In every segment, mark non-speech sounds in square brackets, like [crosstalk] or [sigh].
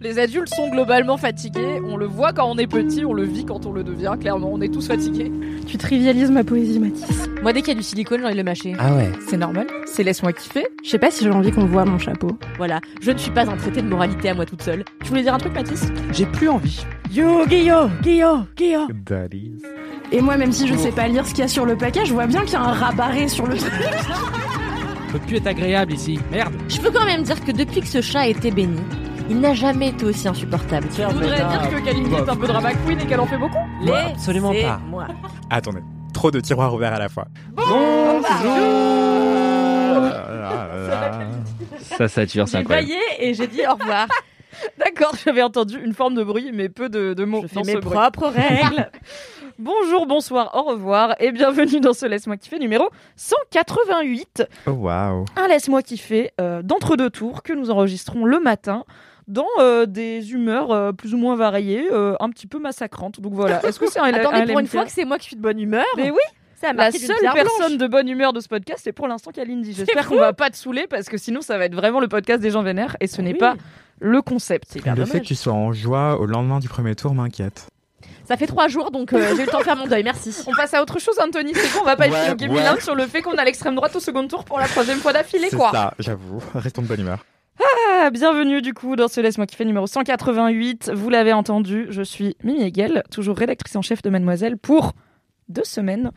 Les adultes sont globalement fatigués. On le voit quand on est petit, on le vit quand on le devient. Clairement, on est tous fatigués. Tu trivialises ma poésie, Mathis. Moi, dès qu'il y a du silicone, j'ai envie de le mâcher. Ah ouais. C'est normal. C'est laisse-moi kiffer. Je sais pas si j'ai envie qu'on voit mon chapeau. Voilà, je ne suis pas un traité de moralité à moi toute seule. Tu voulais dire un truc, Mathis? J'ai plus envie. Yo, Guillaume, Guillaume, Guillaume. Daddy. Et moi, même si je sais pas lire ce qu'il y a sur le paquet, je vois bien qu'il y a un rabarré sur le truc. peut plus être agréable ici. Merde. Je peux quand même dire que depuis que ce chat a été béni, il n'a jamais été aussi insupportable. Je voudrais dire que Kalindi est un peu drama queen et qu'elle en fait beaucoup. Moi, absolument pas. Moi. Attendez, trop de tiroirs ouverts à la fois. Ça sature, c'est J'ai incroyable. baillé et j'ai dit au revoir. [laughs] D'accord, j'avais entendu une forme de bruit, mais peu de, de mots Je fais dans mes ce bruit. propres règles. [laughs] Bonjour, bonsoir, au revoir et bienvenue dans ce Laisse-moi kiffer numéro 188. Oh waouh. Un Laisse-moi kiffer euh, d'entre-deux tours que nous enregistrons le matin dans euh, des humeurs euh, plus ou moins variées, euh, un petit peu massacrantes. Donc voilà, est-ce que c'est un [laughs] Attendez, un pour une LMK? fois que c'est moi qui suis de bonne humeur. Mais oui, ça a la marqué d'une seule pierre personne blanche. de bonne humeur de ce podcast, c'est pour l'instant Kalindi. J'espère qu'on va pas te saouler parce que sinon ça va être vraiment le podcast des gens vénères et ce n'est Oui. pas le concept. C'est hyper Le fait dommage. que tu sois en joie au lendemain du premier tour m'inquiète. Ça fait trois jours, donc euh, j'ai eu le temps de faire mon deuil. Merci. [laughs] On passe à autre chose, Anthony. C'est quoi On va pas Ouais, épiloguer ouais. sur le fait qu'on a l'extrême droite au second tour pour la troisième fois d'affilée, C'est quoi. ça, j'avoue. Restons de bonne humeur. Ah, bienvenue du coup dans ce Laisse-moi kiffer numéro 188. Vous l'avez entendu, je suis Mimi Hegel, toujours rédactrice en chef de Mademoiselle pour deux semaines.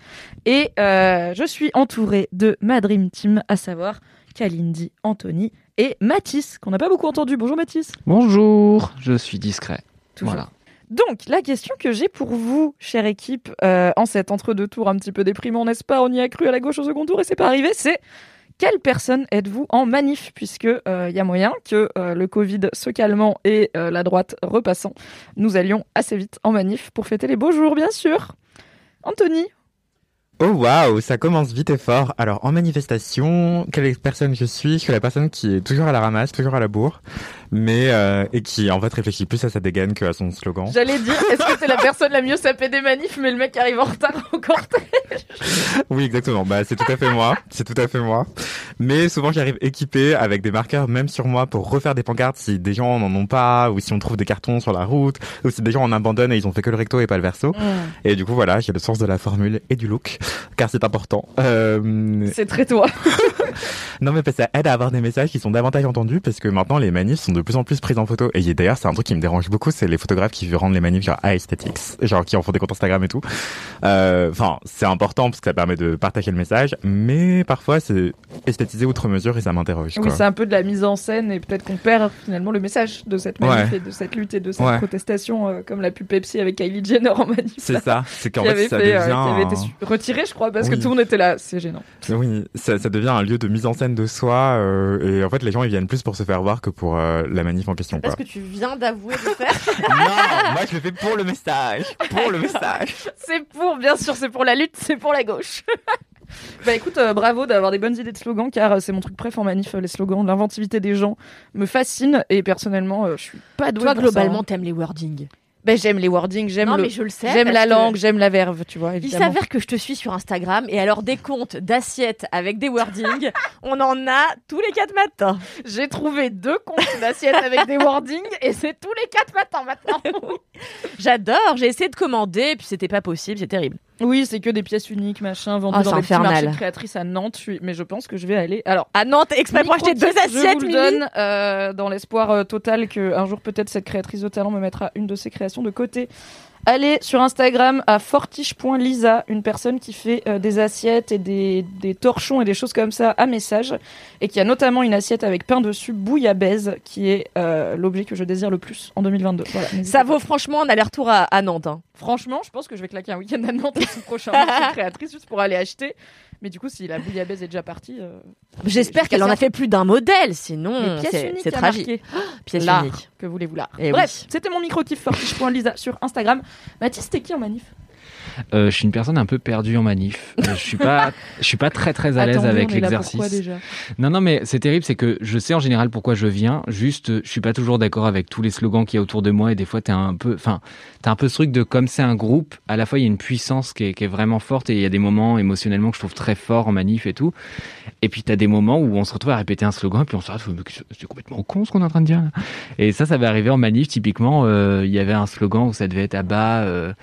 Et euh, je suis entourée de ma Dream Team, à savoir Kalindi, Anthony et Mathis, qu'on n'a pas beaucoup entendu. Bonjour Mathis. Bonjour, je suis discret. Toujours. Voilà. Donc, la question que j'ai pour vous, chère équipe, euh, en cet entre-deux tours un petit peu déprimant, n'est-ce pas? On y a cru à la gauche au second tour et c'est pas arrivé, c'est quelle personne êtes-vous en manif Puisque il y a moyen que euh, le Covid se calmant et euh, la droite repassant, nous allions assez vite en manif pour fêter les beaux jours, bien sûr. Anthony, Oh waouh, ça commence vite et fort. Alors en manifestation, quelle personne je suis? Je suis la personne qui est toujours à la ramasse, toujours à la bourre, mais euh, et qui en fait réfléchit plus à sa dégaine que à son slogan. j'allais dire, est-ce que c'est la personne la mieux sapée des manifs, mais le mec arrive en retard au cortège? Oui, exactement. Bah, c'est tout à fait moi. C'est tout à fait moi. Mais souvent, j'arrive équipé avec des marqueurs, même sur moi, pour refaire des pancartes si des gens n'en ont pas, ou si on trouve des cartons sur la route, ou si des gens en abandonnent et ils ont fait que le recto et pas le verso. Et du coup, voilà, j'ai le sens de la formule et du look, car c'est important. Euh, C'est très toi. [laughs] non, mais parce que ça aide à avoir des messages qui sont davantage entendus, parce que maintenant, les manifs sont de plus en plus prises en photo. Et d'ailleurs, c'est un truc qui me dérange beaucoup, c'est les photographes qui rendent les manifs genre aesthetics, genre qui en font des comptes Instagram et tout. Euh, Enfin, c'est important parce que ça permet de partager le message, mais parfois c'est esthétisé outre mesure et ça m'interroge. Oui, c'est un peu de la mise en scène et peut-être qu'on perd finalement le message de cette manif Ouais. et de cette lutte et de cette Ouais. protestation, euh, comme la pub Pepsi avec Kylie Jenner en manif. C'est ça, c'est qu'en fait, ça fait, euh, devient. qui avait été retiré, je crois, parce que tout le monde était là. C'est gênant. Oui, ça, ça devient un lieu de mise en scène de soi euh, et en fait les gens ils viennent plus pour se faire voir que pour euh, la manif en question. Est-ce que tu viens d'avouer de faire [laughs] non, moi je le fais pour le message, pour le message. C'est pour, bien sûr, c'est pour la lutte, c'est pour la gauche. [laughs] bah écoute, euh, bravo d'avoir des bonnes idées de slogans, car euh, c'est mon truc préf en manif, euh, les slogans, l'inventivité des gens me fascine et personnellement, euh, je suis pas douée Toi, pour ça, globalement, hein. t'aimes les wordings. Bah, j'aime les wordings, j'aime le, mais je le sais. j'aime la langue, j'aime la verve, tu vois. Il s'avère que je te suis sur Instagram et alors des comptes d'assiettes avec des wordings, [laughs] on en a tous les quatre matins. J'ai trouvé deux comptes d'assiettes avec des wordings et c'est tous les quatre matins maintenant. [laughs] J'adore, j'ai essayé de commander puis c'était pas possible, c'est terrible. Oui, c'est que des pièces uniques, machin, vendues Ah, dans des petits marchés de créatrices à Nantes. Mais je pense que je vais aller. Alors, À Nantes, exprès pour acheter deux assiettes, Je vous le donne euh, dans l'espoir euh, total que un jour peut-être cette créatrice de talent me mettra une de ses créations de côté. Allez sur Instagram à fortiche.lisa, une personne qui fait euh, des assiettes et des, des torchons et des choses comme ça à message, et qui a notamment une assiette avec pain dessus, bouillabaisse, qui est euh, l'objet que je désire le plus en 2022. Voilà, n'hésitez Ça vaut franchement un aller-retour à, à Nantes. hein. Franchement, je pense que je vais clacher un week-end à Nantes [laughs] le prochain. Je suis [laughs] créatrice juste pour aller acheter Mais du coup, si la bouillabaisse est déjà partie, euh, J'espère je qu'elle en a fait plus d'un modèle, sinon c'est tragique. marqué. Pièce unique. que voulez-vous là? Eh Bref, oui. c'était mon micro-kiff fortiche.lisa sur Instagram. Mathis, t'es qui en manif? Euh, je suis une personne un peu perdue en manif. Euh, je suis pas, [laughs] je suis pas très très à l'aise avec l'exercice. déjà? Non, non, mais c'est terrible, c'est que je sais en général pourquoi je viens. Juste, je suis pas toujours d'accord avec tous les slogans qu'il y a autour de moi et des fois t'es un peu, enfin, t'as un peu ce truc de comme c'est un groupe. À la fois, il y a une puissance qui est, qui est vraiment forte et il y a des moments émotionnellement que je trouve très forts en manif et tout. Et puis t'as des moments où on se retrouve à répéter un slogan et puis on se retrouve, mais c'est complètement con ce qu'on est en train de dire. là? Et ça, ça va arriver en manif. Typiquement, euh, il y avait un slogan où ça devait être à bas. euh,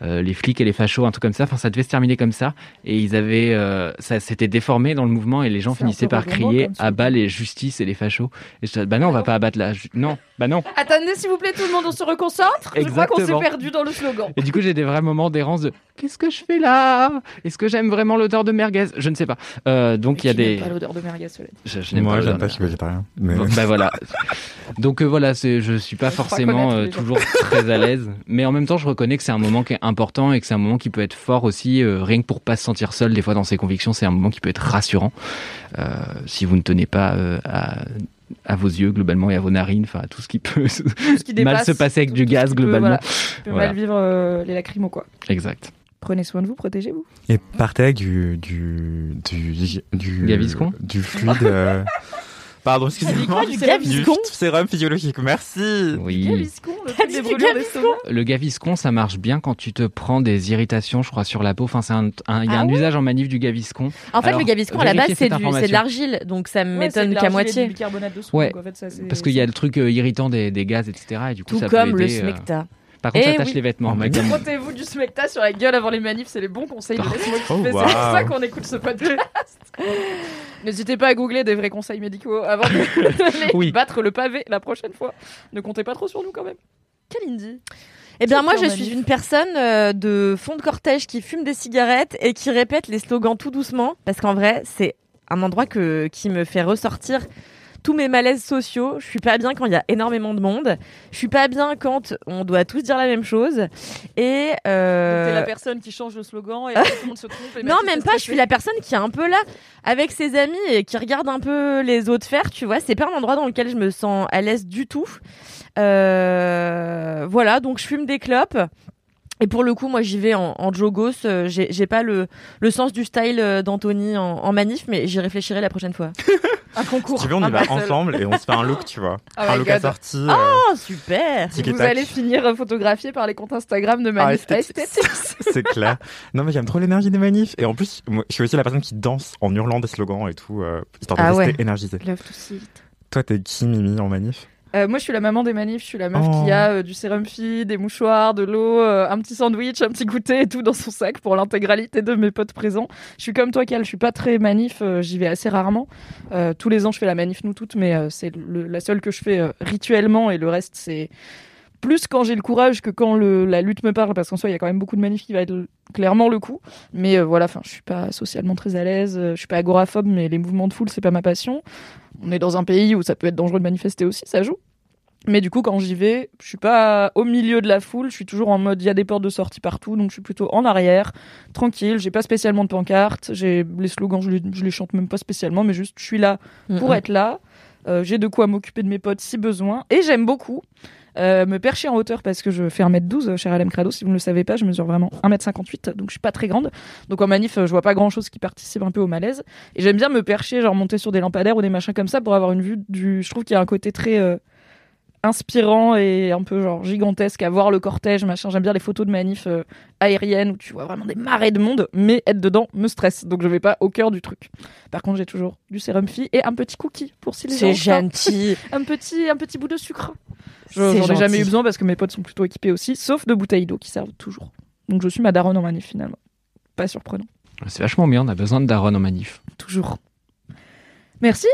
les flics et les fachos, un truc comme ça. Enfin, ça devait se terminer comme ça. Et ils avaient, euh, ça s'était déformé dans le mouvement et les gens finissaient par crier à bas les justices et les fachos. Et je disais, bah non, on va pas abattre la, non, bah non. Attendez, s'il vous plaît, tout le monde, on se reconcentre. Je crois qu'on s'est perdu dans le slogan. Et du coup, j'ai des vrais moments d'errance de, qu'est-ce que je fais là? Est-ce que j'aime vraiment l'odeur de merguez? Je ne sais pas. Euh, donc il y a des, pas l'odeur de merguez, cela dit. je, je n'aime Moi, pas j'aime pas, je suis végétarien. Mais... Bon, bah voilà. [laughs] Donc euh, voilà, je suis pas Je forcément euh, toujours très à l'aise, [laughs] mais en même temps, je reconnais que c'est un moment qui est important et que c'est un moment qui peut être fort aussi, euh, rien que pour pas se sentir seul. Des fois, dans ses convictions, c'est un moment qui peut être rassurant euh, si vous ne tenez pas euh, à, à vos yeux globalement et à vos narines, enfin à tout ce qui peut ce qui [laughs] mal se passer avec tout- du tout gaz peut, globalement. voilà, qui peut Voilà. mal vivre euh, les lacrymos, quoi. Exact. Prenez soin de vous, protégez-vous. Et partez avec du, du, du, du, Gaviscon Du fluide. euh, [laughs] Pardon, excusez-moi. du Gaviscon Du sérum physiologique, merci. Oui. Gaviscon, le des du Gaviscon. Le gaviscon, ça marche bien quand tu te prends des irritations, je crois, sur la peau. Enfin, c'est un, un- il y a Ah un usage en manif du gaviscon. En fait, Alors, le gaviscon à la base, c'est du- de l'argile, donc ça m'étonne qu'à moitié. du bicarbonate de soude, Ouais, donc en fait, ça, c'est- Parce qu'il y a le truc euh, irritant des, des gaz, etc. Et du coup, Tout ça comme peut le aider, euh, smecta. Par contre, Eh ça tâche oui. les vêtements. Oh Frottez-vous du smecta sur la gueule avant les manifs, c'est les bons conseils [laughs] Oh. C'est pour ça qu'on écoute ce podcast. [laughs] [laughs] N'hésitez pas à googler des vrais conseils médicaux avant de [laughs] Oui. battre le pavé la prochaine fois. Ne comptez pas trop sur nous quand même. Quelle Indie Eh bien, moi, je suis une personne euh, de fond de cortège qui fume des cigarettes et qui répète les slogans tout doucement, parce qu'en vrai, c'est un endroit que, qui me fait ressortir tous mes malaises sociaux. Je suis pas bien quand il y a énormément de monde. Je suis pas bien quand on doit tous dire la même chose. Et euh, T'es la personne qui change le slogan et après, tout le monde se trompe. et [laughs] non, même pas. Je suis la personne qui est un peu là avec ses amis et qui regarde un peu les autres faire. Tu vois, c'est pas un endroit dans lequel je me sens à l'aise du tout. Euh, voilà, donc je fume des clopes. Et pour le coup, moi, j'y vais en, en jogos. Euh, J'ai pas le, le sens du style euh, d'Anthony en, en manif, mais j'y réfléchirai la prochaine fois. [laughs] un concours. Si tu veux, on y un va battle. ensemble et on se fait un look, tu vois. [laughs] Oh un look God. assorti. euh, Oh, super Vous tac. allez finir photographié par les comptes Instagram de Ah, Manif. Aesthetics. [laughs] C'est clair. Non, mais j'aime trop l'énergie des manifs. Et en plus, moi, je suis aussi la personne qui danse en hurlant des slogans et tout, euh, histoire de Ah rester ouais. énergisé. Love to see it. Toi, t'es qui, Mimi, en manif? Euh, moi, je suis la maman des manifs. Je suis la meuf Oh. qui a euh, du sérum fille, des mouchoirs, de l'eau, euh, un petit sandwich, un petit goûter et tout dans son sac pour l'intégralité de mes potes présents. Je suis comme toi, Cal. Je suis pas très manif. euh, J'y vais assez rarement. Euh, tous les ans, je fais la manif nous toutes, mais euh, c'est la seule que je fais rituellement et le reste, c'est plus quand j'ai le courage que quand le, la lutte me parle, parce qu'en soi, il y a quand même beaucoup de manifs qui va être clairement le coup. Mais euh, voilà, enfin, je suis pas socialement très à l'aise. euh, Je suis pas agoraphobe, mais les mouvements de foule, c'est pas ma passion. On est dans un pays où ça peut être dangereux de manifester aussi, ça joue. Mais du coup, quand j'y vais, je suis pas au milieu de la foule, je suis toujours en mode il y a des portes de sortie partout, donc je suis plutôt en arrière, tranquille, j'ai pas spécialement de pancarte, j'ai les slogans, je les, je les chante même pas spécialement, mais juste je suis là pour être là. Euh, j'ai de quoi m'occuper de mes potes si besoin. Et j'aime beaucoup euh, me percher en hauteur parce que je fais 1m12 chez LM Crado. Si vous ne le savez pas, je mesure vraiment 1m58, donc je suis pas très grande. Donc en manif, euh, je vois pas grand chose qui participe un peu au malaise. Et j'aime bien me percher, genre monter sur des lampadaires ou des machins comme ça pour avoir une vue du. Je trouve qu'il y a un côté très. euh, inspirant et un peu genre gigantesque à voir le cortège machin. J'aime bien les photos de manif euh, aériennes où tu vois vraiment des marées de monde mais être dedans me stresse. Donc je vais pas au cœur du truc. Par contre j'ai toujours du sérum fille et un petit cookie pour si les gens C'est gentil. [laughs] un petit un petit bout de sucre. J'en ai jamais eu besoin parce que mes potes sont plutôt équipés aussi sauf de bouteilles d'eau qui servent toujours. Donc je suis ma daronne en manif finalement. Pas surprenant. C'est vachement bien, on a besoin de Daron en manif. toujours. Merci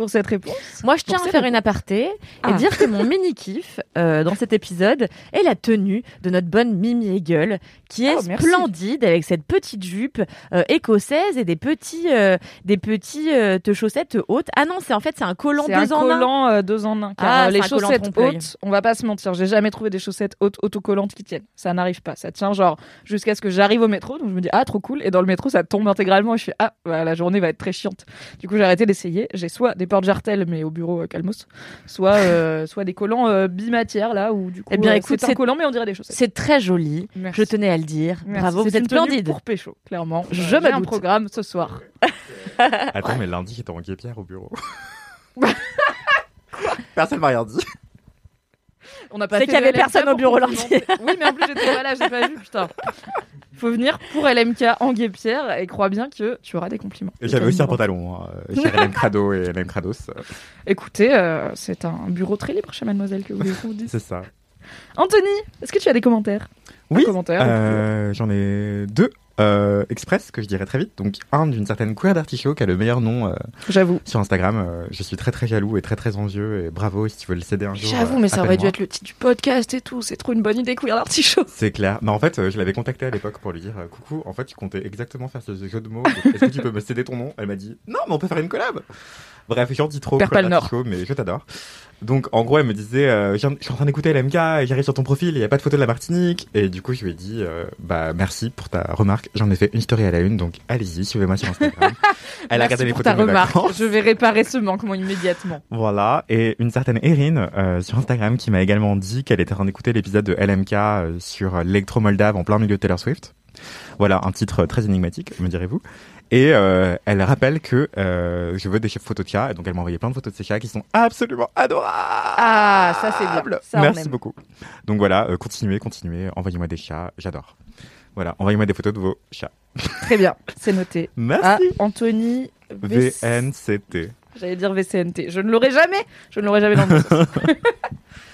pour cette réponse. Moi, je tiens à faire une aparté et Ah. dire que mon mini kiff euh, dans cet épisode est la tenue de notre bonne Mimi Hegel, qui est Oh, splendide avec cette petite jupe euh, écossaise et des petits, euh, des petits te chaussettes hautes. Ah non, c'est en fait c'est un collant deux un en un. collant euh, deux en un. Car Ah, les un chaussettes hautes, on va pas se mentir, j'ai jamais trouvé des chaussettes hautes autocollantes qui tiennent. Ça n'arrive pas. Ça tient genre jusqu'à ce que j'arrive au métro, donc je me dis ah trop cool. Et dans le métro, ça tombe intégralement et je fais ah bah, la journée va être très chiante. Du coup, j'ai arrêté d'essayer. J'ai soit des portes jartelles mais au bureau euh, calmos, soit euh, soit des collants euh, bimatières là où du coup Eh bien, écoute, c'est un collant mais on dirait des chaussettes. C'est très joli. Merci. Je tenais à le dire. Merci. Bravo, vous C'est êtes splendide. Pour pécho, clairement. Je Euh, me j'ai un programme ce soir. Attends, mais lundi, j'étais en guépière au bureau. [laughs] Personne m'a rien dit. On n'a pas C'est fait qu'il y avait personne au bureau lundi. Oui, mais en plus j'étais pas là, j'ai pas vu, putain. Faut venir pour LMK en guépière et crois bien que tu auras des compliments. Et j'avais aussi un pantalon. Hein, chez LM Crado et LM Crados. Écoutez, euh, c'est un bureau très libre chez Mademoiselle que vous dise. C'est ça. Anthony, est-ce que tu as des commentaires? Oui, commentaire. Euh, J'en ai deux euh, express que je dirais très vite. Donc un d'une certaine Queer d'Artichaut qui a le meilleur nom euh, J'avoue. sur Instagram. Euh, je suis très très jaloux et très très envieux et bravo si tu veux le céder un jour. J'avoue, mais ça aurait dû être le titre du podcast et tout. C'est trop une bonne idée, Queer l'artichaut. [laughs] C'est clair. Mais en fait, je l'avais contacté à l'époque pour lui dire coucou. En fait, tu comptais exactement faire ce jeu de mots. Est-ce que tu peux me céder ton nom? Elle m'a dit non, mais on peut faire une collab. Bref, j'en dis trop. Perds pas le nord. Artichaut, Mais je t'adore. Donc, en gros, elle me disait, euh, je suis en train d'écouter LMK j'arrive sur ton profil, il n'y a pas de photo de la Martinique. Et du coup, je lui ai dit, euh, bah, merci pour ta remarque. J'en ai fait une story à la une, donc allez-y, suivez-moi sur Instagram. [laughs] Elle a regardé les photos de mes remarque. vacances. Je vais réparer ce manquement immédiatement. Voilà, et une certaine Erin euh, sur Instagram qui m'a également dit qu'elle était en train d'écouter l'épisode de LMK euh, sur l'électro-moldave en plein milieu de Taylor Swift. Voilà, un titre très énigmatique, me direz-vous. Et euh, elle rappelle que euh, je veux des photos de chats, et donc elle m'a envoyé plein de photos de ces chats qui sont absolument adorables. Ah, ça c'est bien. Ça, Merci beaucoup. Donc voilà, euh, continuez, continuez, envoyez-moi des chats, j'adore. Voilà, envoyez-moi des photos de vos chats. Très bien, c'est noté. [laughs] Merci. Anthony. VNCT. J'allais dire VCNT. Je ne l'aurai jamais. Je ne l'aurai jamais dans mon [laughs] sens. [laughs]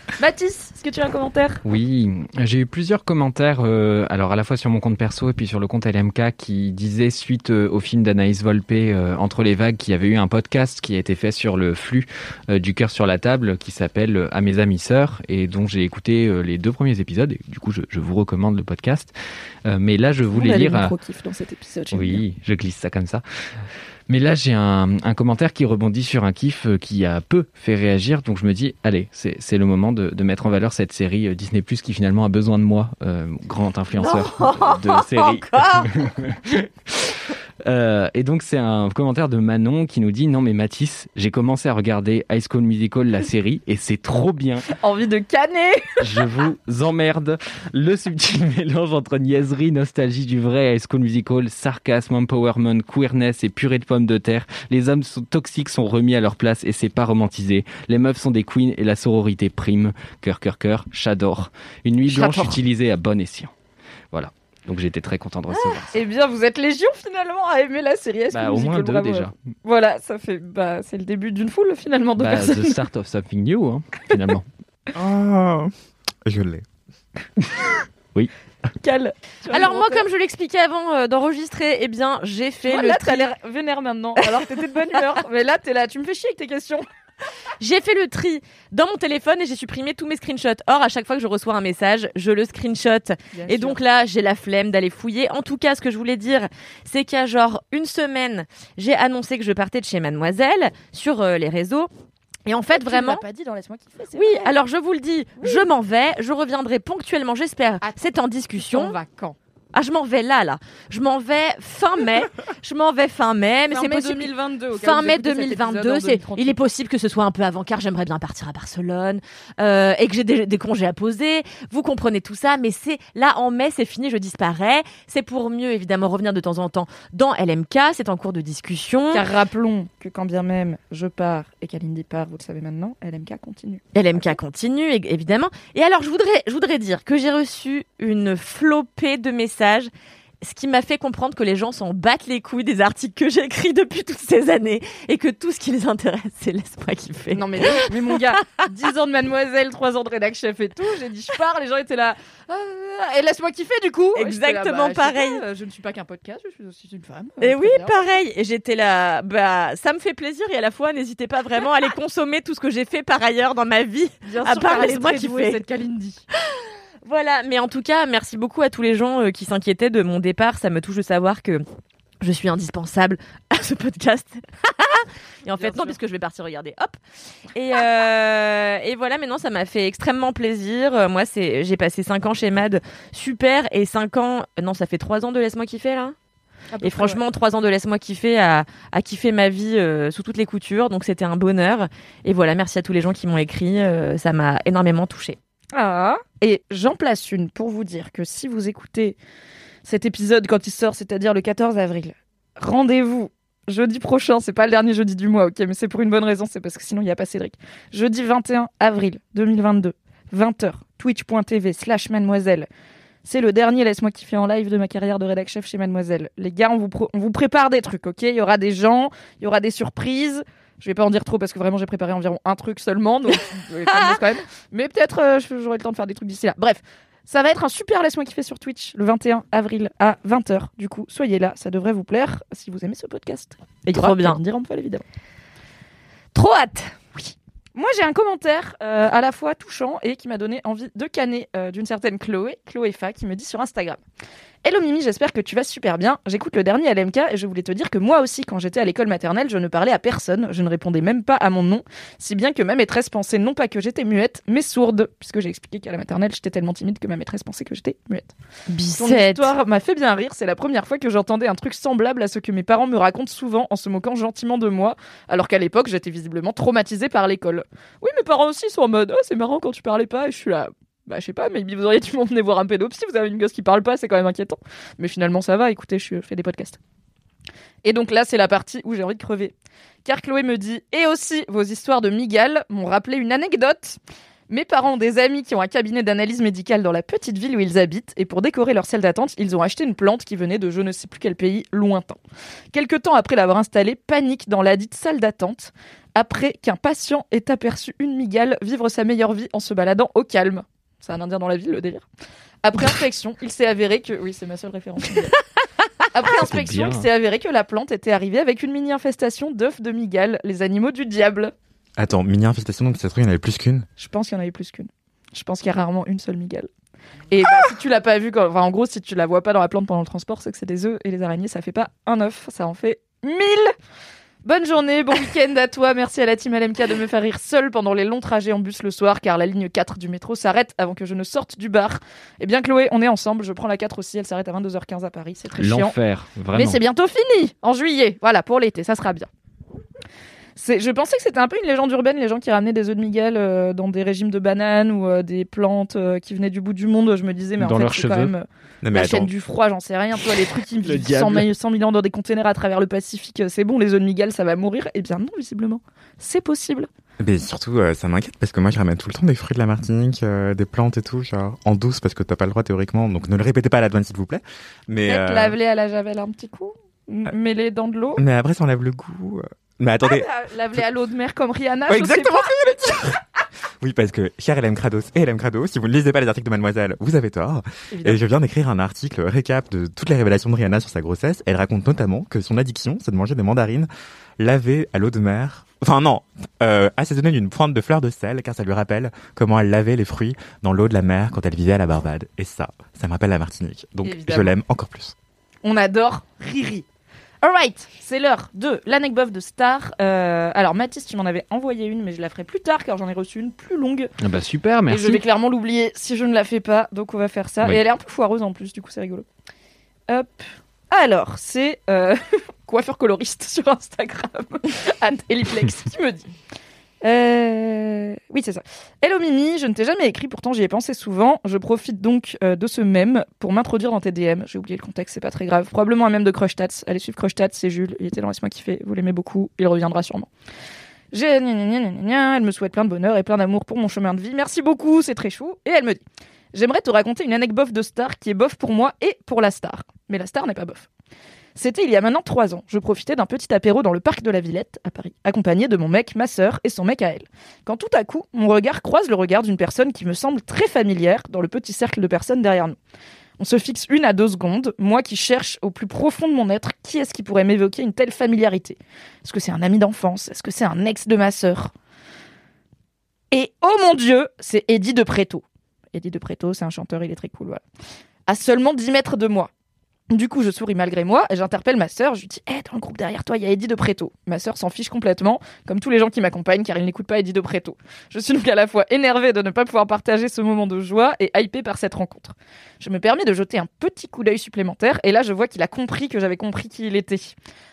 [laughs] Mathis, est-ce que tu as un commentaire? Oui, j'ai eu plusieurs commentaires, euh, alors à la fois sur mon compte perso et puis sur le compte LMK, qui disaient suite euh, au film d'Anaïs Volpe, euh, Entre les vagues, qu'il y avait eu un podcast qui a été fait sur le flux euh, du cœur sur la table, qui s'appelle euh, À mes amis sœurs, et dont j'ai écouté euh, les deux premiers épisodes, et du coup je, je vous recommande le podcast. Euh, mais là je voulais On a lire... dans cet épisode. bien. oui, je glisse ça comme ça. Mais là, j'ai un, un commentaire qui rebondit sur un kiff euh, qui a peu fait réagir. Donc je me dis, allez, c'est c'est le moment de, de mettre en valeur cette série euh, Disney Plus qui finalement a besoin de moi, euh, grand influenceur de série. [laughs] [laughs] Euh, et donc c'est un commentaire de Manon qui nous dit non mais Mathis, j'ai commencé à regarder High School Musical la série et c'est trop bien. Envie de canner Je vous emmerde. Le subtil [laughs] mélange entre niaiserie, nostalgie du vrai High School Musical, sarcasme, empowerment, queerness et purée de pommes de terre. Les hommes sont toxiques sont remis à leur place et c'est pas romantisé. Les meufs sont des queens et la sororité prime. Cœur, cœur, cœur, j'adore. Une nuit blanche utilisée à bon escient. Donc j'étais très content de recevoir ça. Eh bien, vous êtes légion finalement à aimer la série. Bah, au moins deux bravo. déjà. Voilà, ça fait. Bah, c'est le début d'une foule finalement de Bah, personnes. the start of something new, hein, finalement. Oh, [laughs] je l'ai. Cal. As un Alors moi, comme je l'expliquais avant euh, d'enregistrer, eh bien, j'ai fait le là, tri. t'as l'air vénère maintenant. Alors que t'étais de bonne humeur. [laughs] Mais là, t'es là, tu me fais chier avec tes questions. J'ai fait le tri dans mon téléphone et j'ai supprimé tous mes screenshots. Or, à chaque fois que je reçois un message, je le screenshot. Et donc là, j'ai la flemme d'aller fouiller. En tout cas, ce que je voulais dire, c'est qu'il y a genre une semaine, j'ai annoncé que je partais de chez Mademoiselle sur euh, les réseaux. Et en fait, vraiment. pas dit dans Laisse-moi kiffer. Oui, vrai. alors je vous le dis, je m'en vais, je reviendrai ponctuellement, j'espère. C'est en On discussion. va quand? Ah, je m'en vais là, là. Je m'en vais fin mai. je m'en vais fin mai, mais c'est possible. 2022. au cas où Fin mai écoutez cet épisode 2022, en c'est, 2038. il est possible que ce soit un peu avant car j'aimerais bien partir à Barcelone euh, et que j'ai des, des congés à poser. Vous comprenez tout ça, mais c'est là en mai, c'est fini, je disparais. C'est pour mieux évidemment revenir de temps en temps dans LMK, c'est en cours de discussion. Car rappelons que quand bien même je pars et qu'Alindy part, vous le savez maintenant, LMK continue. LMK continue évidemment. Et alors je voudrais, je voudrais dire que j'ai reçu une flopée de messages. Ce qui m'a fait comprendre que les gens s'en battent les couilles des articles que j'écris depuis toutes ces années et que tout ce qui les intéresse, c'est laisse-moi kiffer. Non mais, mais mon gars, 10 ans de mademoiselle, 3 ans de rédac chef et tout, j'ai dit je pars, les gens étaient là. Ah, et laisse-moi kiffer du coup. Et là, Exactement bah, je pareil. pas, je ne suis pas qu'un podcast, je suis aussi une femme. Et Euh, oui, très bien. pareil. Et j'étais là, bah, ça me fait plaisir et à la fois, n'hésitez pas vraiment à aller [laughs] consommer tout ce que j'ai fait par ailleurs dans ma vie. Bien à sûr, part laisse-moi kiffer. cette Kalindi. Voilà, mais en tout cas, merci beaucoup à tous les gens euh, qui s'inquiétaient de mon départ. Ça me touche de savoir que je suis indispensable [laughs] à ce podcast. [laughs] et en fait, Bien non, puisque je vais partir regarder. Hop. Et, euh, et voilà, maintenant, ça m'a fait extrêmement plaisir. Euh, Moi, c'est, j'ai passé 5 ans chez Mad. Super. Et 5 ans, non, ça fait 3 ans de Laisse-moi kiffer, là. Et franchement, trois ans de laisse-moi kiffer à, à kiffer ma vie euh, sous toutes les coutures. Donc c'était un bonheur. Et voilà, merci à tous les gens qui m'ont écrit. euh, ça m'a énormément touchée. Ah, et j'en place une pour vous dire que si vous écoutez cet épisode quand il sort, c'est-à-dire le 14 avril, rendez-vous jeudi prochain, c'est pas le dernier jeudi du mois, ok, mais c'est pour une bonne raison, c'est parce que sinon il n'y a pas Cédric. Jeudi 21 avril 2022, 20h, twitch.tv slash mademoiselle. C'est le dernier Laisse-moi kiffer en live de ma carrière de rédac chef chez Mademoiselle. Les gars, on vous, on vous prépare des trucs, ok? Il y aura des gens, il y aura des surprises. Je vais pas en dire trop parce que vraiment j'ai préparé environ un truc seulement, donc je vais quand même- quand [laughs] même. Mais peut-être euh, j'aurai le temps de faire des trucs d'ici là. Bref, ça va être un super laisse-moi kiffer sur Twitch le 21 avril à 20h. Du coup, soyez là, ça devrait vous plaire si vous aimez ce podcast. Et Trop bien. Kalindi Rampal, évidemment. Trop hâte. Moi, j'ai un commentaire euh, à la fois touchant et qui m'a donné envie de canner euh, d'une certaine Chloé, Chloé Fa, qui me dit sur Instagram. Hello Mimi, j'espère que tu vas super bien. J'écoute le dernier LMK et je voulais te dire que moi aussi, quand j'étais à l'école maternelle, je ne parlais à personne, je ne répondais même pas à mon nom, si bien que ma maîtresse pensait non pas que j'étais muette, mais sourde, puisque j'ai expliqué qu'à la maternelle, j'étais tellement timide que ma maîtresse pensait que j'étais muette. Bicette. histoire m'a fait bien rire. C'est la première fois que j'entendais un truc semblable à ce que mes parents me racontent souvent en se moquant gentiment de moi, alors qu'à l'époque j'étais visiblement traumatisée par l'école. Oui, mes parents aussi sont en mode oh, c'est marrant quand tu parlais pas. Et je suis là. Bah, je sais pas, mais vous auriez dû m'emmener voir un pédopsie, vous avez une gosse qui parle pas, c'est quand même inquiétant. Mais finalement, ça va, écoutez, je fais des podcasts. Et donc là, c'est la partie où j'ai envie de crever. Car Chloé me dit Et aussi, vos histoires de Migal m'ont rappelé une anecdote. Mes parents ont des amis qui ont un cabinet d'analyse médicale dans la petite ville où ils habitent, et pour décorer leur salle d'attente, ils ont acheté une plante qui venait de je ne sais plus quel pays lointain. Quelque temps après l'avoir installée, panique dans la dite salle d'attente, après qu'un patient ait aperçu une migale vivre sa meilleure vie en se baladant au calme. C'est un indien dans la ville, le délire. Après inspection, il s'est avéré que. Oui, c'est ma seule référence. [laughs] Après inspection, bien. il s'est avéré que la plante était arrivée avec une mini infestation d'œufs de migale, les animaux du diable. Attends, mini infestation, donc ça se trouve, il y en avait plus qu'une. Je pense qu'il y en avait plus qu'une. Je pense qu'il y a rarement une seule migale. Et bah, si tu l'as pas vu, quand... enfin, en gros, si tu la vois pas dans la plante pendant le transport, c'est que c'est des œufs et les araignées, ça fait pas un œuf, ça en fait mille. Bonne journée, bon week-end à toi. Merci à la team LMK de me faire rire seule pendant les longs trajets en bus le soir, car la ligne 4 du métro s'arrête avant que je ne sorte du bar. Eh bien, Chloé, on est ensemble. Je prends la 4 aussi. Elle s'arrête à 22h15 à Paris. C'est très chiant. L'enfer, vraiment. Mais c'est bientôt fini, en juillet. Voilà, pour l'été, ça sera bien. C'est- Je pensais que c'était un peu une légende urbaine, les gens qui ramenaient des œufs de migale euh, dans des régimes de bananes ou euh, des plantes euh, qui venaient du bout du monde. Je me disais, mais Dans en fait, leurs c'est quand même euh, Non, mais la chaîne du froid, j'en sais rien. Tu vois, les trucs qui [laughs] vivent 100, diable. mi- 100 000 ans dans des containers à travers le Pacifique, c'est bon, les œufs de migale, ça va mourir. Eh bien non, visiblement. C'est possible. Mais surtout, euh, ça m'inquiète parce que moi, je ramène tout le temps des fruits de la Martinique, euh, des plantes et tout, genre en douce parce que t'as pas le droit théoriquement. Donc ne le répétez pas à la douane, s'il vous plaît. Mais, Peut-être euh, lave-les à la javel un petit coup, mets-les dans de l'eau. mais après, ça enlève le goût. Mais attendez. La- Lave-les à l'eau de mer comme Rihanna. Ouais, je sais exactement pas, [laughs] Oui, parce que cher LM Krados et LM Crado, si vous ne lisez pas les articles de Mademoiselle, vous avez tort. évidemment. Et je viens d'écrire un article récap de toutes les révélations de Rihanna sur sa grossesse. Elle raconte notamment que son addiction, c'est de manger des mandarines lavées à l'eau de mer. Enfin non, euh, assaisonnées d'une pointe de fleur de sel, car ça lui rappelle comment elle lavait les fruits dans l'eau de la mer quand elle vivait à la Barbade. Et ça, ça me rappelle la Martinique. Donc Évidemment. je l'aime encore plus. On adore Riri. Alright, c'est l'heure de l'anecdote de Star. Euh, alors Mathis, tu m'en avais envoyé une, mais je la ferai plus tard car j'en ai reçu une plus longue. Ah bah super, Et je vais merci. clairement l'oublier si je ne la fais pas, donc on va faire ça. Oui. Et elle est un peu foireuse en plus, du coup c'est rigolo. Hop. Alors, c'est euh, [laughs] coiffeur coloriste sur Instagram, at Eliplex, qui me dit. Euh, Oui, c'est ça. Hello Mimi, je ne t'ai jamais écrit, pourtant j'y ai pensé souvent. Je profite donc euh, de ce mème pour m'introduire dans tes DM. J'ai oublié le contexte, c'est pas très grave. Probablement un mème de Crush Tats. Allez suivre Crush Tats, c'est Jules. Il était dans Laisse-moi kiffer. Vous l'aimez beaucoup. Il reviendra sûrement. Elle me souhaite plein de bonheur et plein d'amour pour mon chemin de vie. Merci beaucoup, c'est très chou. Et elle me dit J'aimerais te raconter une anecdote de star qui est bof pour moi et pour la star. Mais la star n'est pas bof. C'était il y a maintenant trois ans. Je profitais d'un petit apéro dans le parc de la Villette, à Paris, accompagné de mon mec, ma sœur et son mec à elle. Quand tout à coup, mon regard croise le regard d'une personne qui me semble très familière dans le petit cercle de personnes derrière nous. On se fixe une à deux secondes, moi qui cherche au plus profond de mon être qui est-ce qui pourrait m'évoquer une telle familiarité. Est-ce que c'est un ami d'enfance? Est-ce que c'est un ex de ma sœur? Et oh mon dieu, c'est Eddie de Préto. Eddie de Préto, c'est un chanteur, il est très cool, voilà. À seulement 10 mètres de moi. Du coup, je souris malgré moi et j'interpelle ma sœur. Je lui dis Eh, dans le groupe derrière toi, il y a Eddie de Préto. Ma sœur s'en fiche complètement, comme tous les gens qui m'accompagnent, car ils n'écoutent pas Eddie de Préto. Je suis donc à la fois énervée de ne pas pouvoir partager ce moment de joie et hypée par cette rencontre. Je me permets de jeter un petit coup d'œil supplémentaire et là, je vois qu'il a compris que j'avais compris qui il était.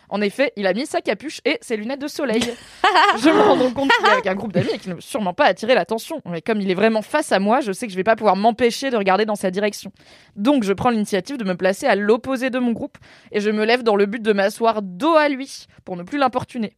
En effet, il a mis sa capuche et ses lunettes de soleil. [laughs] je me rends compte qu'il est avec un groupe d'amis et qu'il ne sûrement pas attirer l'attention. Mais comme il est vraiment face à moi, je sais que je vais pas pouvoir m'empêcher de regarder dans sa direction. Donc je prends l'initiative de me placer à l'opposé de mon groupe et je me lève dans le but de m'asseoir dos à lui pour ne plus l'importuner.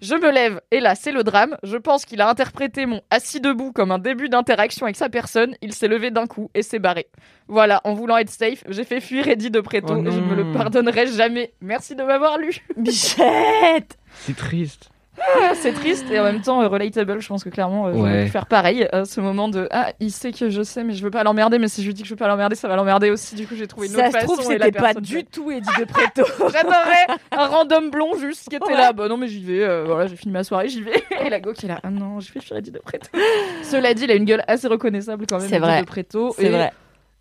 Je me lève et là c'est le drame. Je pense qu'il a interprété mon assis debout comme un début d'interaction avec sa personne. Il s'est levé d'un coup et s'est barré. Voilà, en voulant être safe, j'ai fait fuir Eddie de Préto Oh et je me le pardonnerai jamais. Merci de m'avoir lu. Bichette C'est triste. Ah, c'est triste et en même temps euh, relatable. Je pense que clairement, euh, Ouais. pu faire pareil. euh, ce moment de ah, il sait que je sais, mais je veux pas l'emmerder. Mais si je lui dis que je veux pas l'emmerder, ça va l'emmerder aussi. Du coup, j'ai trouvé une Ça autre se trouve, façon. et la c'était pas du tout Eddie de Préto. J'adorais [laughs] un random blond juste qui était Ouais. là. Bah non, mais j'y vais. euh, voilà, j'ai fini ma soirée, j'y vais. Et la go qui est là. Ah non, je fais fuir Eddie de Préto. Cela dit, il a une gueule assez reconnaissable quand même. C'est Eddie vrai. de. C'est Et vrai.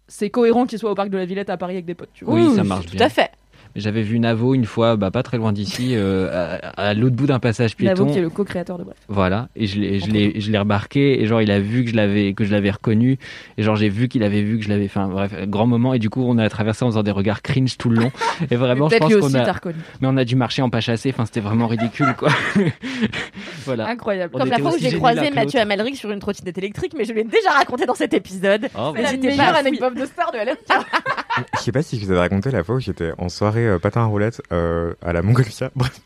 C'est cohérent qu'il soit au parc de la Villette à Paris avec des potes. Tu vois. Oui, ça marche Tout bien. à fait. J'avais vu Navo une fois, bah, pas très loin d'ici, euh, à, à l'autre bout d'un passage Navo piéton. qui est le co-créateur de Bref. Voilà, et je l'ai, je l'ai, je l'ai remarqué, et genre il a vu que je l'avais, que je l'avais reconnu, et genre j'ai vu qu'il avait vu que je l'avais, enfin bref, grand moment, et du coup on a traversé en faisant des regards cringe tout le long, [laughs] et vraiment je pense qu'on aussi t'a a, reconnu. mais on a dû marcher en pas chassé, enfin c'était vraiment ridicule quoi. [laughs] voilà. Incroyable. On Comme la fois où j'ai croisé Mathieu. Amalric sur une trottinette électrique, mais je l'ai déjà raconté dans cet épisode. Oh, C'est bah, la j'étais meilleure anecdote de star de. [laughs] Je sais pas si je vous avais raconté la fois où j'étais en soirée euh, patin à roulette euh, à la Montgolfière, [laughs] bref,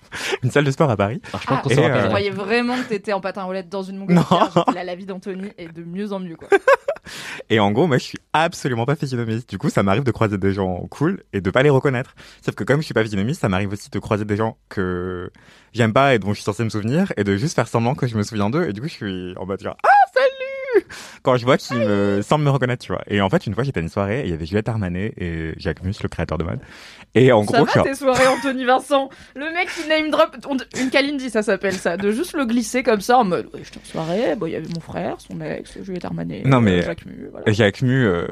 une salle de sport à Paris. alors, je pense qu'on Et, se euh, Je rappellera. croyais vraiment que t'étais en patin à roulette dans une Non. montgolfière. Là, la vie d'Anthony est de mieux en mieux, quoi. [laughs] Et en gros, moi, je suis absolument pas physionomiste. Du coup, ça m'arrive de croiser des gens cool et de pas les reconnaître. Sauf que comme je suis pas physionomiste, ça m'arrive aussi de croiser des gens que j'aime pas et dont je suis censé me souvenir et de juste faire semblant que je me souviens d'eux. Et du coup, je suis en mode genre, ah, salut! Quand je vois qu'ils me semblent me reconnaître, tu vois. Et en fait, une fois, j'étais à une soirée et il y avait Juliette Armanet et Jacques Mus, le créateur de mode. Et en ça gros, je va tes soirées, Anthony Vincent Le mec qui name drop, une Kalindi, ça s'appelle ça, de juste le glisser comme ça en mode, ouais, j'étais en soirée, bon, il y avait mon frère, son ex, Juliette Armanet, Non, mais- euh, Jacques Mu, voilà. Jacques Mu, euh,